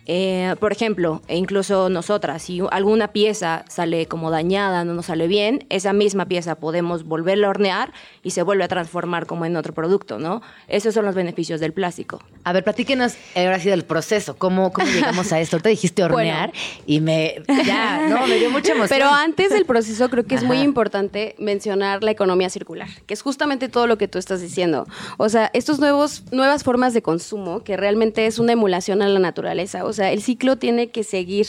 eh, por ejemplo, e incluso nosotras, si alguna pieza sale como dañada, no nos sale bien, esa misma pieza podemos volverla a hornear y se vuelve a transformar como en otro producto, ¿no? Esos son los beneficios del plástico. A ver, platíquenos eh, ahora sí del proceso, cómo, cómo llegamos a esto. Te dijiste hornear y me, ya, no, me dio mucha emoción. Pero antes del proceso creo que es muy Ajá. importante mencionar la economía circular, que es justamente todo lo que tú estás diciendo. O sea, estos nuevos nuevas formas de consumo que realmente es una emulación a la naturaleza. O sea, el ciclo tiene que seguir.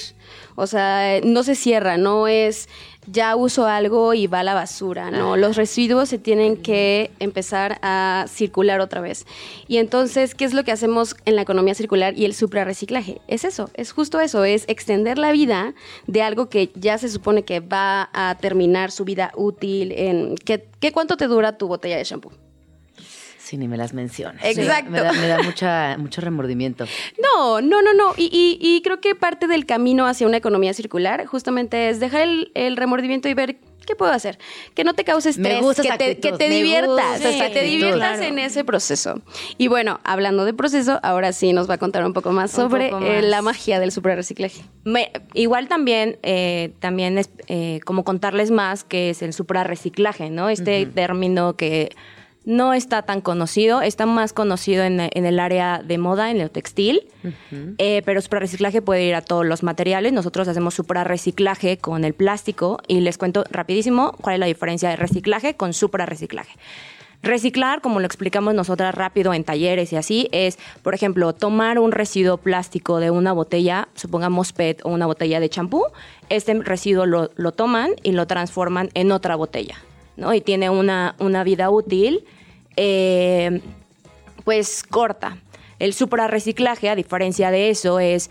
O sea, no se cierra, no es ya uso algo y va a la basura, no, los residuos se tienen que empezar a circular otra vez. Y entonces, ¿qué es lo que hacemos en la economía circular y el suprarreciclaje? Es eso, es justo eso, es extender la vida de algo que ya se supone que va a terminar su vida útil en ¿qué, qué cuánto te dura tu botella de shampoo? Sí, ni me las mencionas. Exacto. Me da, me da mucha, mucho remordimiento. No, no, no, no. Y, y- y creo que parte del camino hacia una economía circular justamente es dejar el, el remordimiento y ver qué puedo hacer. Que no te cause Me estrés, gusta que te, que te me diviertas, gusta o esa sea, que te diviertas Claro. en ese proceso. Y bueno, hablando de proceso, ahora sí nos va a contar un poco más Un sobre poco eh, la magia del suprarreciclaje. Me- igual también, eh, también es eh, como contarles más que es el suprarreciclaje, ¿no? Este término que no está tan conocido, está más conocido en, en el área de moda, en lo textil, eh, pero suprarreciclaje puede ir a todos los materiales. Nosotros hacemos suprarreciclaje con el plástico y les cuento rapidísimo cuál es la diferencia de reciclaje con suprarreciclaje. Reciclar, como lo explicamos nosotras rápido en talleres y así, es, por ejemplo, tomar un residuo plástico de una botella, supongamos PET o una botella de champú, este residuo lo, lo toman y lo transforman en otra botella, ¿no? Y tiene una, una vida útil, eh, pues corta. El suprarreciclaje, a diferencia de eso, es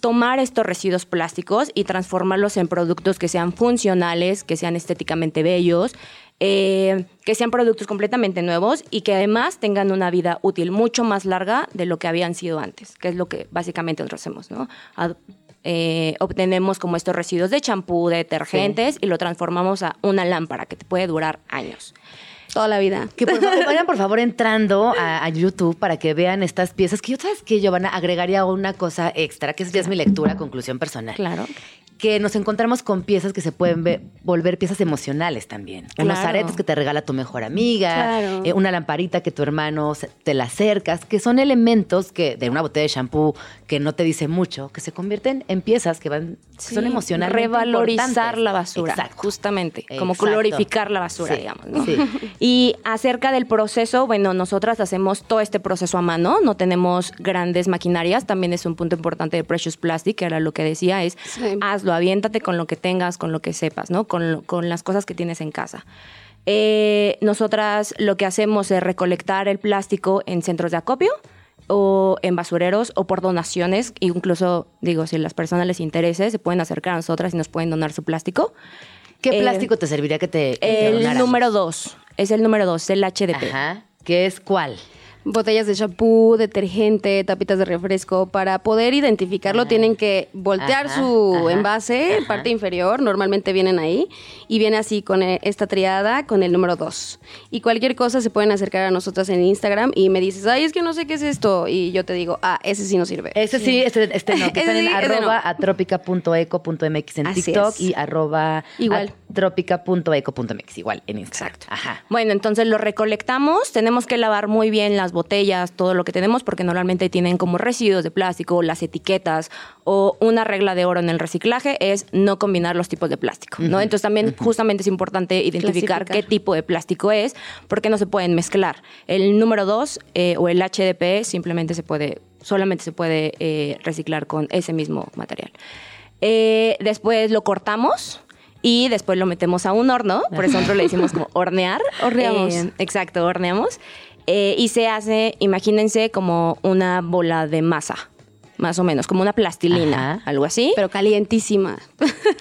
tomar estos residuos plásticos y transformarlos en productos que sean funcionales, que sean estéticamente bellos, eh, que sean productos completamente nuevos y que además tengan una vida útil mucho más larga de lo que habían sido antes, que es lo que básicamente nosotros hacemos, ¿no? Ad- eh, obtenemos como estos residuos de champú, de detergentes y lo transformamos a una lámpara que te puede durar años. Toda la vida. Que por favor, vayan por favor entrando a, a YouTube para que vean estas piezas. Que yo, ¿sabes qué, Giovanna? Agregaría una cosa extra, que esa ya es mi lectura, conclusión personal. Claro. Que nos encontramos con piezas que se pueden ve- volver piezas emocionales también. Unos Claro. aretes que te regala tu mejor amiga, Claro. eh, una lamparita que tu hermano se- te la acercas, que son elementos que de una botella de shampoo que no te dice mucho, que se convierten en piezas que van que son Sí, emocionalmente Revalorizar importantes. la basura, Exacto. justamente. Como glorificar la basura, Sí, digamos. ¿no? sí. Y acerca del proceso, bueno, nosotras hacemos todo este proceso a mano, no tenemos grandes maquinarias, también es un punto importante de Precious Plastic, que era lo que decía, es hazlo, aviéntate con lo que tengas, con lo que sepas, ¿no? Con, lo- con las cosas que tienes en casa. Eh, nosotras lo que hacemos es recolectar el plástico en centros de acopio o en basureros o por donaciones. Incluso, digo, si a las personas les interese, se pueden acercar a nosotras y nos pueden donar su plástico. ¿Qué Eh, plástico te serviría que te, que te El número dos. Es el número dos, el HDP. Ajá. ¿Qué es cuál? Botellas de shampoo, detergente, tapitas de refresco. Para poder identificarlo tienen que voltear Ajá, su ajá, envase, ajá. parte inferior, normalmente vienen ahí, y viene así con eh, esta triada con el número 2. Y cualquier cosa se pueden acercar a nosotras en Instagram y me dices, ay, es que no sé qué es esto. Y yo te digo, ah, ese sí nos sirve. Ese sí, este, este no, que están en sí, arroba no. atrópica.eco.mx en Así TikTok es. y arroba Igual. atrópica.eco.mx, igual en Instagram. Ajá. Bueno, entonces lo recolectamos, tenemos que lavar muy bien las botellas, todo lo que tenemos, porque normalmente tienen como residuos de plástico, las etiquetas o una regla de oro en el reciclaje es no combinar los tipos de plástico, ¿no? Entonces también justamente es importante identificar Clasificar. qué tipo de plástico es, porque no se pueden mezclar. El número dos eh, o el HDP simplemente se puede, solamente se puede eh, reciclar con ese mismo material. Eh, después lo cortamos y después lo metemos a un horno, por eso nosotros le decimos como hornear. Horneamos. Eh, exacto, horneamos. Eh, y se hace, imagínense, como una bola de masa más o menos, como una plastilina, algo así. Pero calientísima.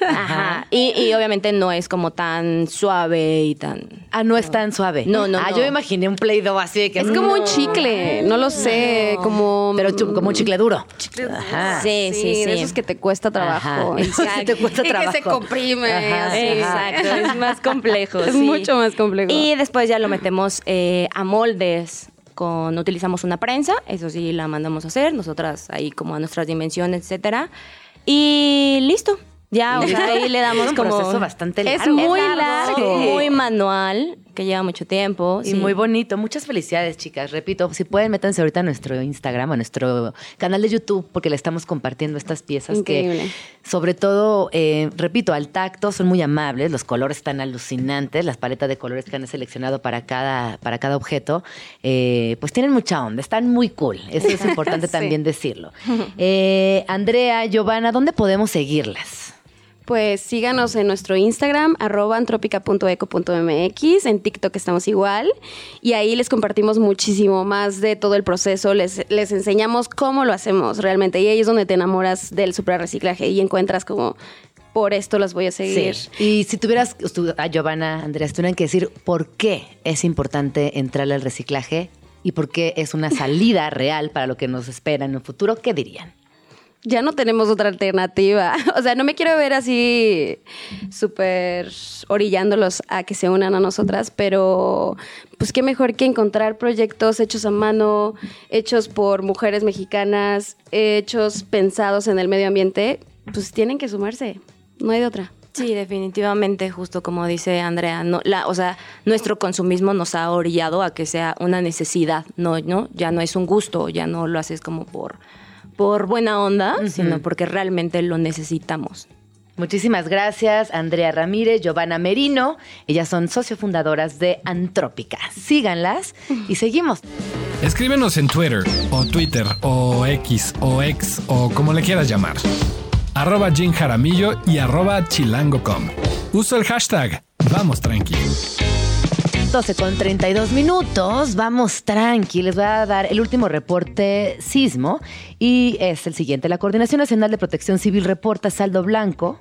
Ajá. Y, y obviamente no es como tan suave y tan... Ah, no es tan suave. No, no, Ah, no. yo me imaginé un Play-Doh así de que... Es como un chicle, no lo sé, como... Pero como un chicle duro. Ajá. Sí, sí, sí. De esos que te cuesta trabajo. Ajá. Exacto. Te cuesta y trabajo. que se comprime. Ajá, así. Exacto, es más complejo. Es sí. mucho más complejo. Y después ya lo metemos eh, a moldes. Con, utilizamos una prensa, eso sí la mandamos a hacer, nosotras ahí como a nuestras dimensiones, etcétera. Y listo. Ya, o sea, ahí le damos Es un como. proceso bastante Es largo. muy Es largo. largo, Sí. muy manual, que lleva mucho tiempo. Y sí. muy bonito. Muchas felicidades, chicas. Repito, si pueden, métanse ahorita a nuestro Instagram, a nuestro canal de YouTube, porque le estamos compartiendo estas piezas Increíble. que, sobre todo, eh, repito, al tacto son muy amables, los colores están alucinantes, las paletas de colores que han seleccionado para cada, para cada objeto, eh, pues tienen mucha onda, están muy cool. Eso es importante Sí. también decirlo. Eh, Andrea, Giovanna, ¿dónde podemos seguirlas? Pues síganos en nuestro Instagram, arroba antropica.eco.mx, en TikTok estamos igual, y ahí les compartimos muchísimo más de todo el proceso, les, les enseñamos cómo lo hacemos realmente, y ahí es donde te enamoras del reciclaje y encuentras como, por esto las voy a seguir. Sí. Y si tuvieras, tú, a Giovanna, Andrea, si tuvieran que decir por qué es importante entrarle al reciclaje y por qué es una salida real para lo que nos espera en un futuro, ¿qué dirían? Ya no tenemos otra alternativa. O sea, no me quiero ver así súper orillándolos a que se unan a nosotras, pero pues qué mejor que encontrar proyectos hechos a mano, hechos por mujeres mexicanas, hechos pensados en el medio ambiente, pues tienen que sumarse. No hay de otra. Sí, definitivamente, justo como dice Andrea, o sea, nuestro consumismo nos ha orillado a que sea una necesidad, no, no, ya no es un gusto, ya no lo haces como por, por buena onda, sino porque realmente lo necesitamos. Muchísimas gracias, Andrea Ramírez, Giovanna Merino. Ellas son sociofundadoras de Antrópica. Síganlas y seguimos. Escríbenos en Twitter o Twitter o X o X o como le quieras llamar. Arroba Jim Jaramillo y arroba chilango.com. Uso el hashtag Vamos Tranqui. 12 con 32 minutos, vamos tranqui, les voy a dar el último reporte sismo y es el siguiente. La Coordinación Nacional de Protección Civil reporta saldo blanco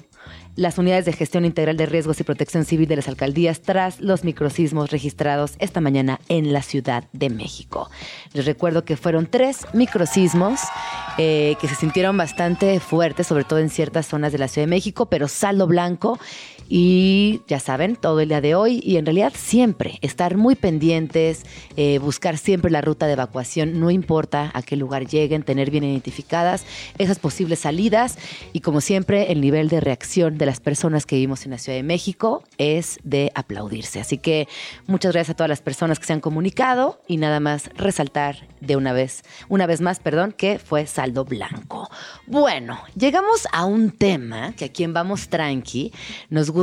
las unidades de gestión integral de riesgos y protección civil de las alcaldías tras los microsismos registrados esta mañana en la Ciudad de México. Les recuerdo que fueron tres microsismos eh, que se sintieron bastante fuertes, sobre todo en ciertas zonas de la Ciudad de México, pero saldo blanco y ya saben, todo el día de hoy y en realidad siempre estar muy pendientes, eh, buscar siempre la ruta de evacuación, no importa a qué lugar lleguen, tener bien identificadas esas posibles salidas y como siempre el nivel de reacción de las personas que vivimos en la Ciudad de México es de aplaudirse. Así que muchas gracias a todas las personas que se han comunicado y nada más resaltar de una vez, una vez más, perdón, que fue saldo blanco. Bueno, llegamos a un tema que aquí en Vamos Tranqui nos gusta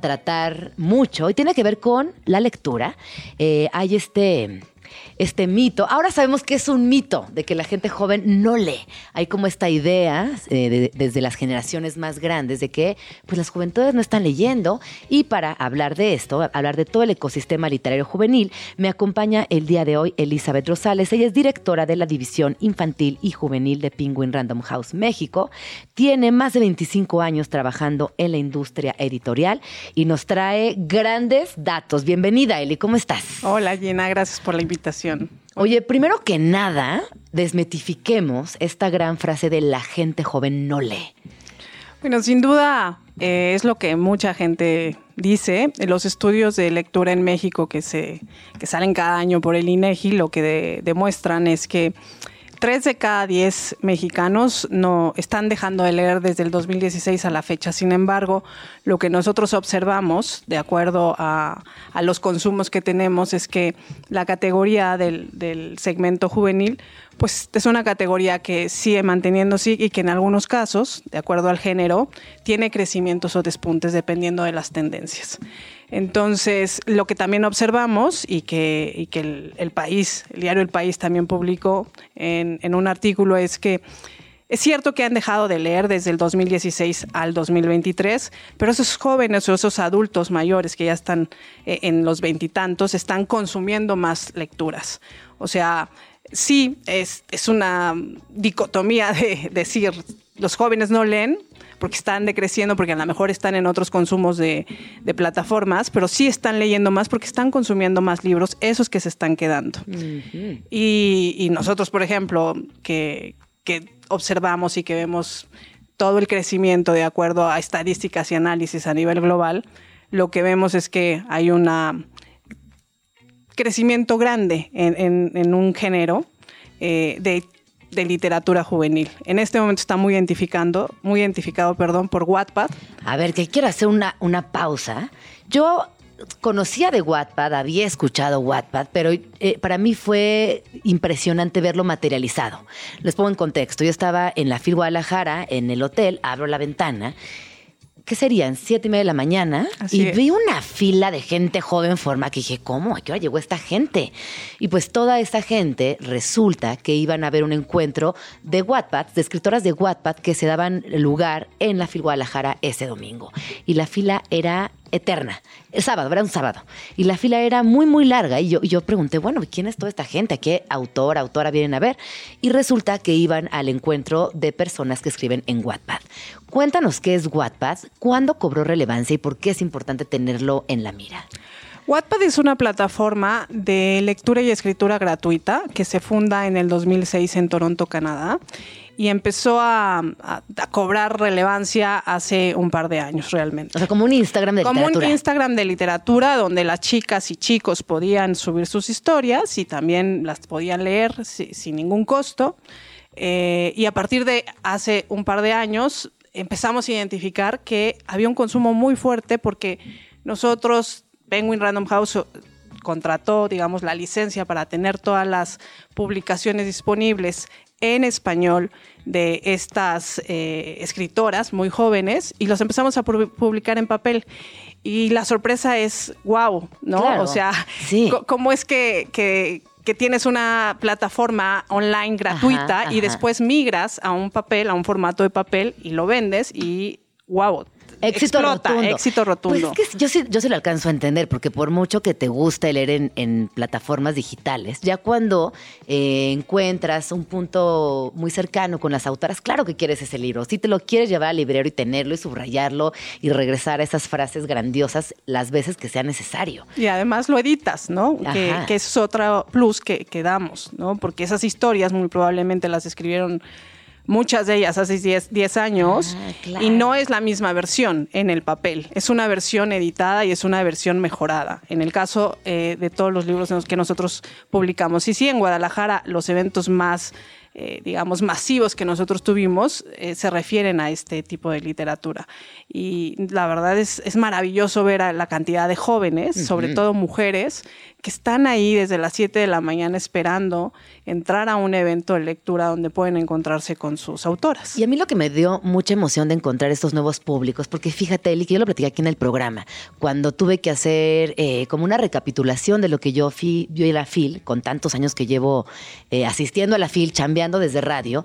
tratar mucho y tiene que ver con la lectura. Eh, hay este este mito. Ahora sabemos que es un mito de que la gente joven no lee. Hay como esta idea eh, de- desde las generaciones más grandes de que pues las juventudes no están leyendo. Y para hablar de esto, hablar de todo el ecosistema literario juvenil, me acompaña el día de hoy Elizabeth Rosales. Ella es directora de la División Infantil y Juvenil de Penguin Random House México. Tiene más de 25 años trabajando en la industria editorial y nos trae grandes datos. Bienvenida, Eli, ¿cómo estás? Hola Gina, gracias por la invitación. Oye, primero que nada, desmetifiquemos esta gran frase de la gente joven no lee. Bueno, sin duda eh, es lo que mucha gente dice. Los estudios de lectura en México que, se, que salen cada año por el INEGI lo que de- demuestran es que tres de cada diez mexicanos no están dejando de leer desde el 2016 a la fecha. Sin embargo, lo que nosotros observamos, de acuerdo a, los consumos que tenemos, es que la categoría del, del segmento juvenil, pues es una categoría que sigue manteniéndose y que en algunos casos, de acuerdo al género, tiene crecimientos o despuntes dependiendo de las tendencias. Entonces, lo que también observamos y que, el, país, el diario El País también publicó en, un artículo es que Es cierto que han dejado de leer desde el 2016 al 2023, pero esos jóvenes o esos adultos mayores que ya están eh, en los veintitantos están consumiendo más lecturas. O sea, sí, es una dicotomía de decir, los jóvenes no leen porque están decreciendo, porque a lo mejor están en otros consumos de, de plataformas, pero sí están leyendo más porque están consumiendo más libros, esos que se están quedando. y, y nosotros, por ejemplo, que, que observamos y que vemos todo el crecimiento de acuerdo a estadísticas y análisis a nivel global, lo que vemos es que hay un crecimiento grande en, en- en un género eh, de, de literatura juvenil. En este momento está muy identificando, muy identificado, perdón, por Wattpad. A ver, que quiero hacer una, una pausa. Yo conocía de Wattpad, había escuchado Wattpad, pero eh, para mí fue impresionante verlo materializado. Les pongo en contexto. Yo estaba en la FIL Guadalajara, en el hotel, abro la ventana. ¿Qué serían? Siete y media de la mañana. Así y es. vi una fila de gente joven forma que dije, ¿cómo? ¿A qué hora llegó esta gente? Y pues toda esa gente resulta que iban a ver un encuentro de Wattpad, de escritoras de Wattpad que se daban lugar en la FIL Guadalajara ese domingo. Y la fila era eterna. El sábado, era un sábado. Y la fila era muy, muy larga. Y yo, yo pregunté, bueno, ¿quién es toda esta gente? ¿A qué autor, autora vienen a ver? Y resulta que iban al encuentro de personas que escriben en Wattpad. Cuéntanos qué es Wattpad, cuándo cobró relevancia y por qué es importante tenerlo en la mira. Wattpad es una plataforma de lectura y escritura gratuita que se funda en el 2006 en Toronto, Canadá, y empezó a, a- a cobrar relevancia hace un par de años realmente. O sea, como un Instagram de Como literatura. un Instagram de literatura donde las chicas y chicos podían subir sus historias y también las podían leer si- sin ningún costo. Eh, y a partir de hace un par de años empezamos a identificar que había un consumo muy fuerte porque nosotros, Penguin Random House, contrató, digamos, la licencia para tener todas las publicaciones disponibles en español de estas eh, escritoras muy jóvenes y los empezamos a pu- publicar en papel. Y la sorpresa es, wow, ¿no? Claro, O sea, sí. ¿cómo es que, que- que tienes una plataforma online gratuita Ajá, y ajá. después migras a un papel, a un formato de papel y lo vendes y, wow, Éxito explota, rotundo. éxito rotundo. Pues es que yo sí, yo sí lo alcanzo a entender, porque por mucho que te guste leer en, en plataformas digitales, ya cuando eh, encuentras un punto muy cercano con las autoras, claro que quieres ese libro. Si te lo quieres llevar al librero y tenerlo y subrayarlo y regresar a esas frases grandiosas las veces que sea necesario. Y además lo editas, ¿no? Que, que es otro plus que, que damos, ¿no? Porque esas historias muy probablemente las escribieron muchas de ellas hace 10, 10 años claro. y no es la misma versión en el papel. Es una versión editada y es una versión mejorada. En el caso eh, de todos los libros en los que nosotros publicamos. Y sí, en Guadalajara los eventos más eh, digamos, masivos que nosotros tuvimos eh, se refieren a este tipo de literatura. Y la verdad es, es maravilloso ver a la cantidad de jóvenes, sobre todo mujeres, que están ahí desde las 7 de la mañana esperando entrar a un evento de lectura donde pueden encontrarse con sus autoras. Y a mí lo que me dio mucha emoción de encontrar estos nuevos públicos, porque fíjate, Eli, que yo lo platicé aquí en el programa, cuando tuve que hacer eh, como una recapitulación de lo que yo fui, yo y la FIL, con tantos años que llevo eh, asistiendo a la FIL, chambeando desde radio.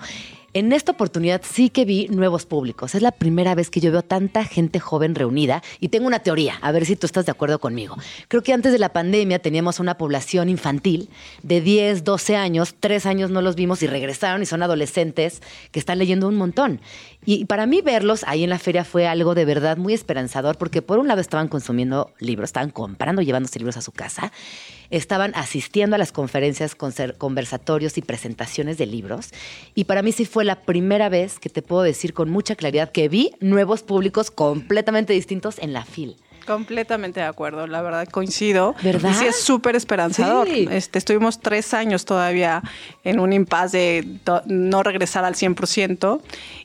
En esta oportunidad sí que vi nuevos públicos. Es la primera vez que yo veo tanta gente joven reunida y tengo una teoría, a ver si tú estás de acuerdo conmigo. Creo que antes de la pandemia teníamos una población infantil de 10, 12 años, 3 años no los vimos y regresaron y son adolescentes que están leyendo un montón. Y para mí verlos ahí en la feria fue algo de verdad muy esperanzador porque por un lado estaban consumiendo libros, estaban comprando, llevándose libros a su casa, estaban asistiendo a las conferencias, conversatorios y presentaciones de libros. Y para mí sí fue la primera vez que te puedo decir con mucha claridad que vi nuevos públicos completamente distintos en la FIL. Completamente de acuerdo, la verdad coincido. ¿Verdad? Y sí es súper esperanzador. Sí. Este, estuvimos tres años todavía en un impasse de no regresar al 100%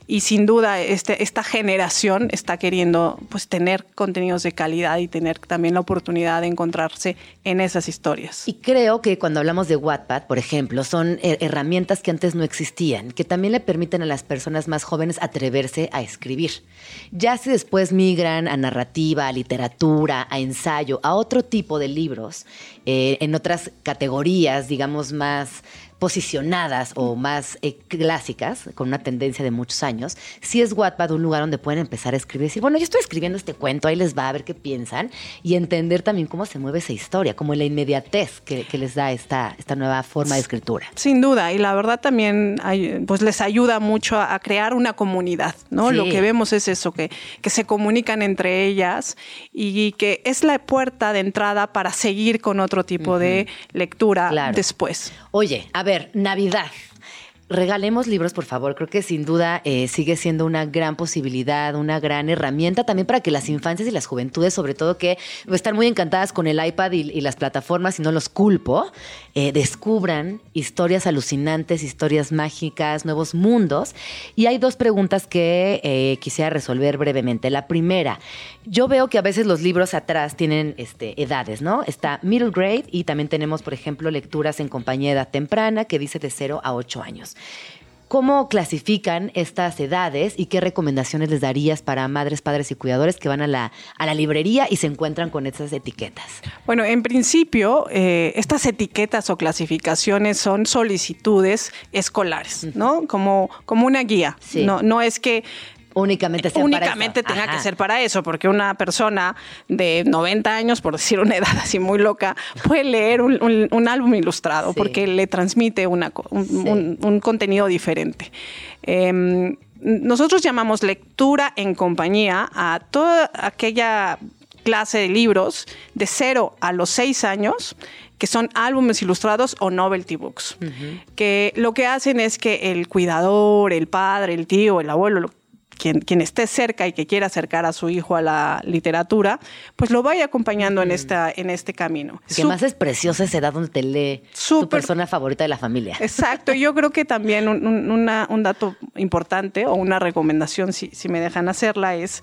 y sin duda este, esta generación está queriendo pues tener contenidos de calidad y tener también la oportunidad de encontrarse en esas historias. Y creo que cuando hablamos de Wattpad, por ejemplo, son herramientas que antes no existían, que también le permiten a las personas más jóvenes atreverse a escribir. Ya si después migran a narrativa, a literatura, a ensayo, a otro tipo de libros, eh, en otras categorías, digamos, más posicionadas o más eh, clásicas, con una tendencia de muchos años, sí es Wattpad un lugar donde pueden empezar a escribir y decir, bueno, yo estoy escribiendo este cuento, ahí les va a ver qué piensan y entender también cómo se mueve esa historia, como la inmediatez que, que les da esta, esta nueva forma de escritura. Sin duda, y la verdad también hay- pues les ayuda mucho a, a crear una comunidad, ¿no? Sí. Lo que vemos es eso, que, que se comunican entre ellas y que es la puerta de entrada para seguir con otro tipo de lectura Claro. después. Oye, a ver, Navidad. Regalemos libros, por favor. Creo que sin duda eh, sigue siendo una gran posibilidad, una gran herramienta también para que las infancias y las juventudes, sobre todo que están muy encantadas con el iPad y, y las plataformas, y no los culpo, eh, descubran historias alucinantes, historias mágicas, nuevos mundos. Y hay dos preguntas que eh, quisiera resolver brevemente. La primera, yo veo que a veces los libros atrás tienen este, edades, ¿no? Está middle grade y también tenemos, por ejemplo, lecturas en compañía de edad temprana que dice de 0 a 8 años. ¿Cómo clasifican estas edades y qué recomendaciones les darías para madres, padres y cuidadores que van a la, a la librería y se encuentran con estas etiquetas? Bueno, en principio, eh, estas etiquetas o clasificaciones son solicitudes escolares, ¿no? Como, como una guía. Sí. No, no es que únicamente, sea para únicamente eso. tenga Ajá. que ser para eso, porque una persona de 90 años, por decir una edad así muy loca, puede leer un, un- un álbum ilustrado porque le transmite una un contenido diferente. Em, nosotros llamamos lectura en compañía a toda aquella clase de libros de 0 a los 6 años que son álbumes ilustrados o novelty books, que lo que hacen es que el cuidador, el padre, el tío, el abuelo, lo- quien, quien esté cerca y que quiera acercar a su hijo a la literatura, pues lo vaya acompañando en, esta, en este camino. Que más es preciosa esa edad donde te lee tu persona favorita de la familia. Exacto, yo creo que también un, un- una- un dato importante o una recomendación, si, si me dejan hacerla, es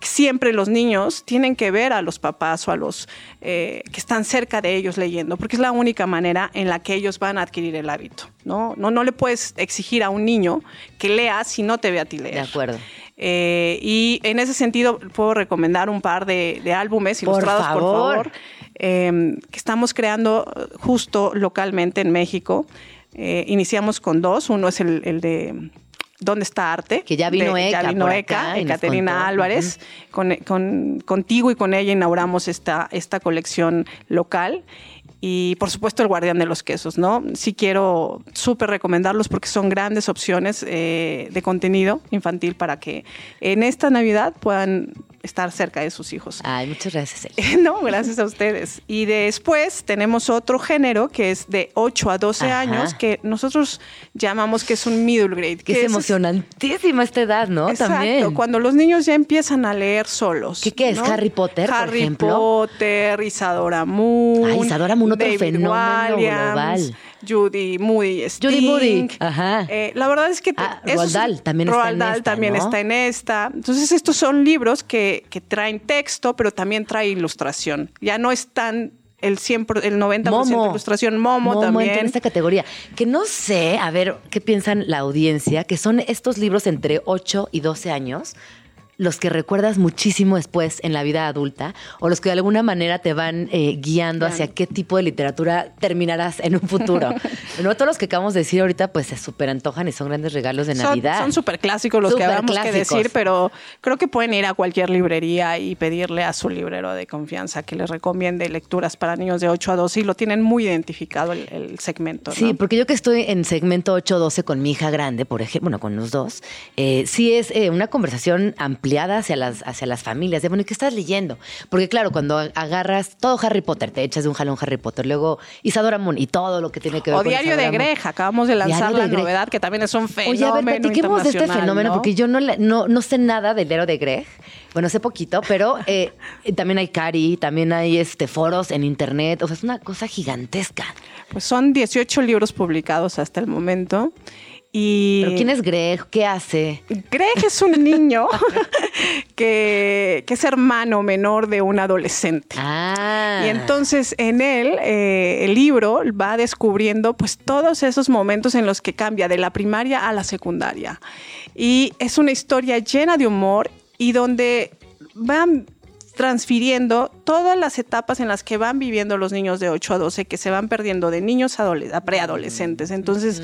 siempre los niños tienen que ver a los papás o a los eh, que están cerca de ellos leyendo, porque es la única manera en la que ellos van a adquirir el hábito. No, no, no le puedes exigir a un niño que lea si no te ve a ti leer. De acuerdo. Eh, y en ese sentido puedo recomendar un par de, de álbumes Por ilustrados, por favor. favor, eh, que estamos creando justo localmente en México. Eh, iniciamos con dos. Uno es el, el de ¿Dónde está Arte? Que ya vino de, Eka Ya vino Eka, acá contó. Álvarez. Con, con- contigo y con ella inauguramos esta, esta colección local. Y por supuesto el Guardián de los Quesos, ¿no? Sí quiero súper recomendarlos porque son grandes opciones eh, de contenido infantil para que en esta Navidad puedan estar cerca de sus hijos. Ay, muchas gracias, Eli. No, gracias a ustedes. Y después tenemos otro género que es de 8 a 12 Ajá. años que nosotros llamamos que es un middle grade. Que es emocionantísima esta edad, ¿no? Exacto, También. cuando los niños ya empiezan a leer solos. ¿Qué, qué es? ¿no? ¿Harry Potter, por Harry ejemplo? Potter, Isadora Moon. Ay, Isadora Moon, otro David fenómeno Williams, global. Judy Moody Judy. Moody, ajá. Eh, la verdad es que... Ah, esos- Roald Dahl también está en esta, también ¿no? está en esta. Entonces estos son libros que, que traen texto, pero también trae ilustración. Ya no están el 100%, el 90% Momo. ilustración. Momo, entra también. en esta categoría. Que no sé, a ver, ¿qué piensan la audiencia? Que son estos libros entre 8 y 12 años los que recuerdas muchísimo después en la vida adulta o los que de alguna manera te van eh, guiando hacia qué tipo de literatura terminarás en un futuro. no todos los que acabamos de decir ahorita pues se súper antojan y son grandes regalos de Son- Navidad. Son súper clásicos los que habamos que decir, pero creo que pueden ir a cualquier librería y pedirle a su librero de confianza que les recomiende lecturas para niños de 8 a 12 y lo tienen muy identificado el, el segmento. ¿no? Sí, porque yo que estoy en segmento 8-12 con mi hija grande, por ejemplo, bueno, con los dos, eh, sí es eh, una conversación ampliada hacia las, hacia las familias. De, bueno, ¿y qué estás leyendo? Porque claro, cuando agarras todo Harry Potter, te echas de un jalón Harry Potter, luego Isadora Moon y todo lo que tiene que ver O con Diario de Isadora Moon. Acabamos de lanzar la de Greg. novedad que también es un fenómeno Oye, a ver, platiquemos de este fenómeno, ¿no? porque yo no, no, no sé nada del diario de Greg. Bueno, sé poquito, pero eh, también hay Cari, también hay este, foros en internet. O sea, es una cosa gigantesca. Pues son 18 libros publicados hasta el momento. Y ¿Pero quién es Greg? ¿Qué hace? Greg es un niño que, que es hermano menor de un adolescente. Ah. Y entonces en él, eh, el libro va descubriendo pues todos esos momentos en los que cambia de la primaria a la secundaria. Y es una historia llena de humor y donde van transfiriendo todas las etapas en las que van viviendo los niños de 8 a 12, que se van perdiendo de niños a, preadolescentes. Entonces,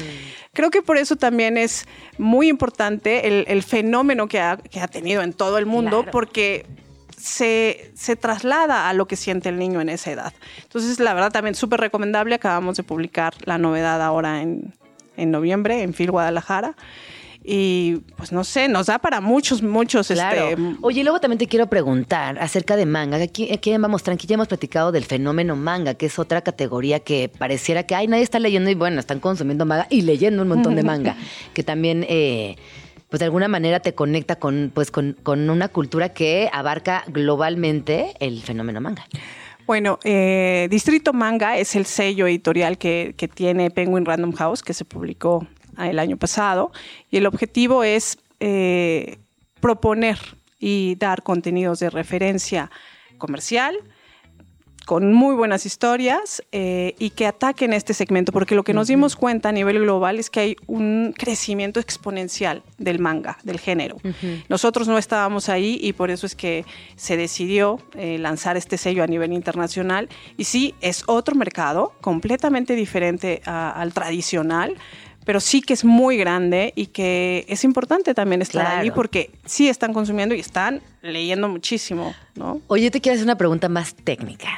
creo que por eso también es muy importante el, fenómeno que ha, tenido en todo el mundo, porque se, se, traslada a lo que siente el niño en esa edad. Entonces, la verdad, también súper recomendable. Acabamos de publicar la novedad ahora en, en noviembre en Phil Guadalajara y pues no sé, nos da para muchos, muchos. Claro. Este, Oye, luego también te quiero preguntar acerca de manga. Aquí, aquí vamos, tranqui, ya hemos platicado del fenómeno manga, que es otra categoría que pareciera que, ay, nadie está leyendo y bueno, están consumiendo manga y leyendo un montón de manga, que también... Eh, pues de alguna manera te conecta con, pues, con, con una cultura que abarca globalmente el fenómeno manga. Bueno, eh, Distrito Manga es el sello editorial que, que, tiene Penguin Random House, que se publicó el año pasado, y el objetivo es eh, proponer y dar contenidos de referencia comercial, con muy buenas historias eh, y que ataquen este segmento, porque lo que nos dimos cuenta a nivel global es que hay un crecimiento exponencial del manga, del género. Nosotros no estábamos ahí y por eso es que se decidió eh, lanzar este sello a nivel internacional. Y sí, es otro mercado completamente diferente al tradicional pero sí que es muy grande y que es importante también estar ahí porque sí están consumiendo y están leyendo muchísimo, ¿no? Oye, te quiero hacer una pregunta más técnica.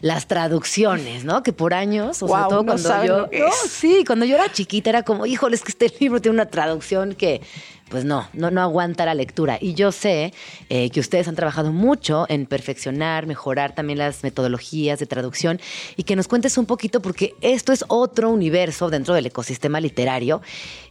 Las traducciones, ¿no? Que por años, o sobre todo cuando yo. sí, cuando yo era chiquita era como, híjole, es que este libro tiene una traducción que pues no, no, no aguanta la lectura. Y yo sé eh, que ustedes han trabajado mucho en perfeccionar, mejorar también las metodologías de traducción y que nos cuentes un poquito porque esto es otro universo dentro del ecosistema literario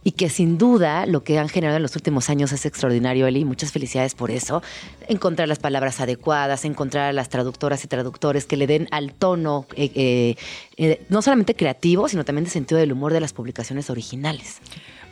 y que sin duda lo que han generado en los últimos años es extraordinario, Eli. Muchas felicidades por eso. Encontrar las palabras adecuadas, encontrar a las traductoras y traductores que le den al tono, eh, eh, no solamente creativo, sino también de sentido del humor de las publicaciones originales.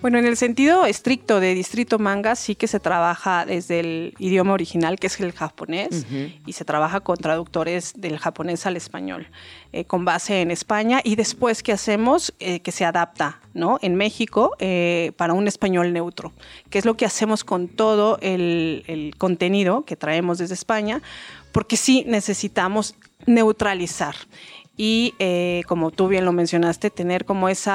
Bueno, en el sentido estricto de Distrito Manga sí que se trabaja desde el idioma original, que es el japonés, y se trabaja con traductores del japonés al español, eh, con base en España, y después ¿qué hacemos? Eh, que se adapta, ¿no? En México eh, para un español neutro, que es lo que hacemos con todo el, el contenido que traemos desde España, porque sí necesitamos neutralizar y eh, como tú bien lo mencionaste, tener como ese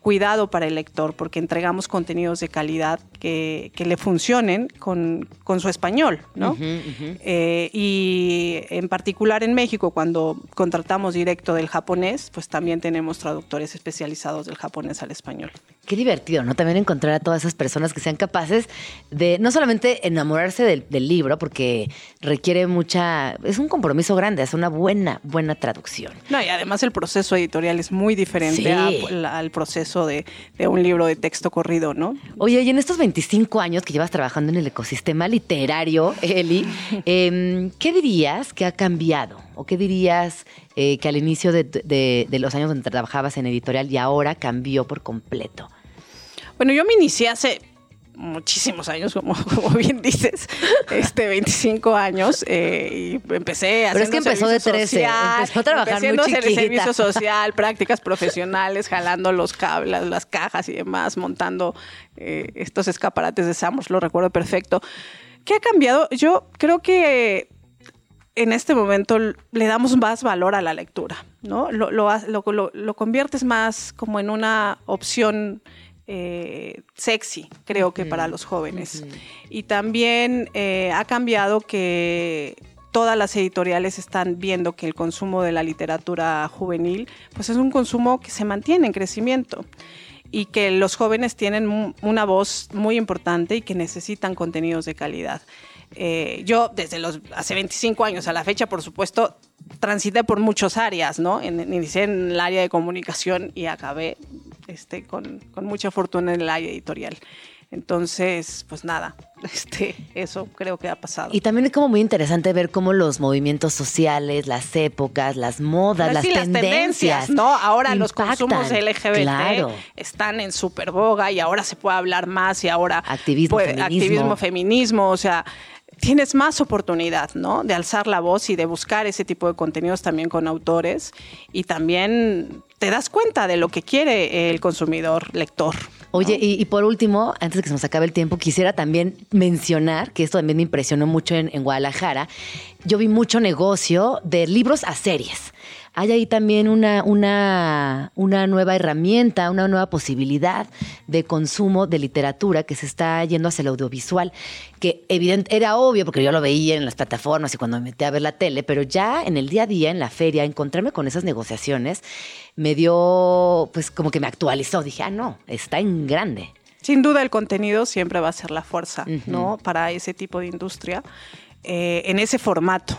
cuidado para el lector, porque entregamos contenidos de calidad que, le funcionen con, su español, ¿no? Eh, y en particular en México, cuando contratamos directo del japonés, pues también tenemos traductores especializados del japonés al español. Qué divertido, ¿no? También encontrar a todas esas personas que sean capaces de no solamente enamorarse del, del libro, porque requiere mucha, es un compromiso grande, es una buena, buena traducción. No, y además el proceso editorial es muy diferente al proceso de, un libro de texto corrido, ¿no? Oye, y en estos 25 años que llevas trabajando en el ecosistema literario, Eli, em, ¿qué dirías que ha cambiado? ¿O qué dirías eh, que al inicio de, de los años donde trabajabas en editorial y ahora cambió por completo? Bueno, yo me inicié hace muchísimos años, como, como bien dices, este 25 años eh, y empecé Pero es que empezó de 13, empezó a trabajar muy chiquita. el servicio social, prácticas profesionales, jalando los cables, las cajas y demás, montando eh, estos escaparates de Samos, lo recuerdo perfecto. ¿Qué ha cambiado? Yo creo que en este momento le damos más valor a la lectura, ¿no? Lo, lo, lo, lo conviertes más como en una opción eh, sexy, creo que para los jóvenes. Y también eh, ha cambiado que todas las editoriales están viendo que el consumo de la literatura juvenil pues es un consumo que se mantiene en crecimiento y que los jóvenes tienen una voz muy importante y que necesitan contenidos de calidad. Eh, yo desde los hace 25 años a la fecha, por supuesto, transité por muchas áreas, ¿no? inicié en el área de comunicación y acabé este, con, mucha fortuna en el área editorial. Entonces, pues nada, este, eso creo que ha pasado. Y también es como muy interesante ver cómo los movimientos sociales, las épocas, las modas, las, tendencias, ¿no? Ahora los consumos LGBT están en super boga y ahora se puede hablar más y ahora activismo, feminismo. activismo, feminismo, o sea, tienes más oportunidad, ¿no? De alzar la voz y de buscar ese tipo de contenidos también con autores y también te das cuenta de lo que quiere el consumidor lector. Oye, y, por último, antes de que se nos acabe el tiempo, quisiera también mencionar, que esto también me impresionó mucho en Guadalajara, yo vi mucho negocio de libros a series. Hay ahí también una, una, una nueva herramienta, una nueva posibilidad de consumo de literatura que se está yendo hacia el audiovisual, que evidente, era obvio porque yo lo veía en las plataformas y cuando me metí a ver la tele, pero ya en el día a día, en la feria, encontrarme con esas negociaciones me dio, pues como que me actualizó. Dije, ah, no, está en grande. Sin duda el contenido siempre va a ser la fuerza, ¿no? Para ese tipo de industria, eh, en ese formato.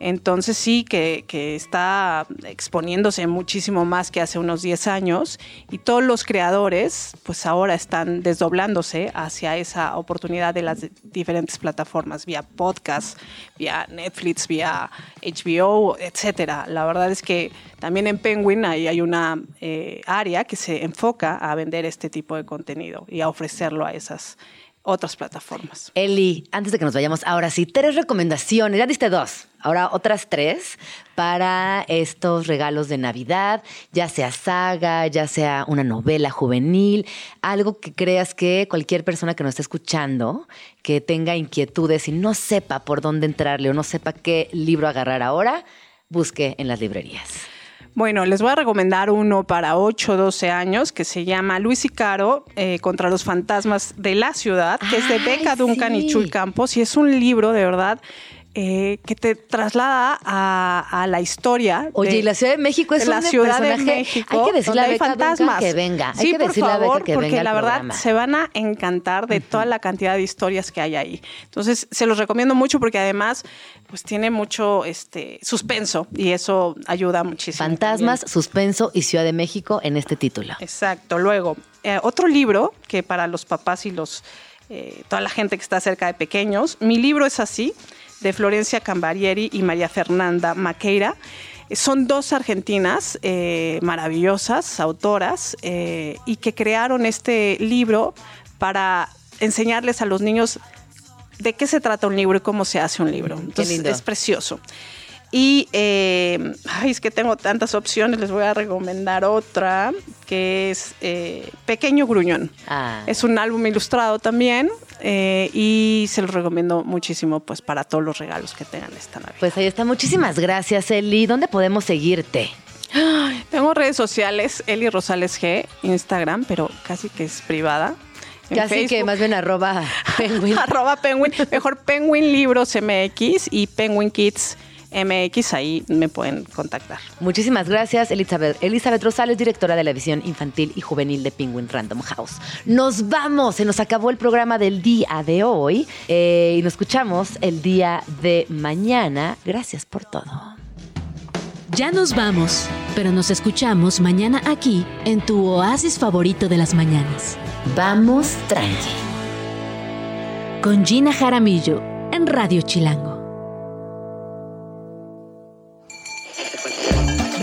Entonces sí que, que, está exponiéndose muchísimo más que hace unos 10 años y todos los creadores pues ahora están desdoblándose hacia esa oportunidad de las diferentes plataformas, vía podcast, vía Netflix, vía HBO, etcétera. La verdad es que también en Penguin hay, hay una eh, área que se enfoca a vender este tipo de contenido y a ofrecerlo a esas otras plataformas. Eli, antes de que nos vayamos, ahora sí, tres recomendaciones. Ya diste dos, ahora otras tres para estos regalos de Navidad, ya sea saga, ya sea una novela juvenil, algo que creas que cualquier persona que nos esté escuchando, que tenga inquietudes y no sepa por dónde entrarle o no sepa qué libro agarrar ahora, busque en las librerías. Bueno, les voy a recomendar uno para 8 o 12 años que se llama Luis y Caro eh, contra los fantasmas de la ciudad, que es de Beca Duncan sí. y Chuy Campos, y es un libro de verdad eh, que te traslada a, a la historia. Oye, de, y la Ciudad de México es la un Ciudad de personaje, México. Hay que decirle a Beca fantasmas. que venga. Hay sí, que por decirle a favor, Beca que porque venga la verdad programa. se van a encantar de toda la cantidad de historias que hay ahí. Entonces, se los recomiendo mucho porque además, pues tiene mucho este suspenso y eso ayuda muchísimo. Fantasmas, también. suspenso y Ciudad de México en este título. Exacto. Luego, eh, otro libro que para los papás y los eh, toda la gente que está cerca de pequeños, mi libro es así de Florencia Cambarieri y María Fernanda Maqueira. Son dos argentinas eh, maravillosas, autoras, eh, y que crearon este libro para enseñarles a los niños de qué se trata un libro y cómo se hace un libro. Entonces, lindo. es precioso. Y eh, ay, es que tengo tantas opciones, les voy a recomendar otra que es eh, Pequeño Gruñón. Ah. Es un álbum ilustrado también eh, y se los recomiendo muchísimo pues para todos los regalos que tengan esta Navidad. Pues ahí está. Muchísimas gracias, Eli. ¿Dónde podemos seguirte? Tengo redes sociales, Eli Rosales G, Instagram, pero casi que es privada. Casi que Facebook. más bien arroba penguin. arroba penguin, mejor Penguin Libros MX y Penguin Kids MX, ahí me pueden contactar. Muchísimas gracias, Elizabeth. Elizabeth Rosales, directora de la visión infantil y juvenil de Penguin Random House. Nos vamos, se nos acabó el programa del día de hoy eh, y nos escuchamos el día de mañana. Gracias por todo. Ya nos vamos, pero nos escuchamos mañana aquí en tu oasis favorito de las mañanas. Vamos tranqui. Con Gina Jaramillo en Radio Chilango.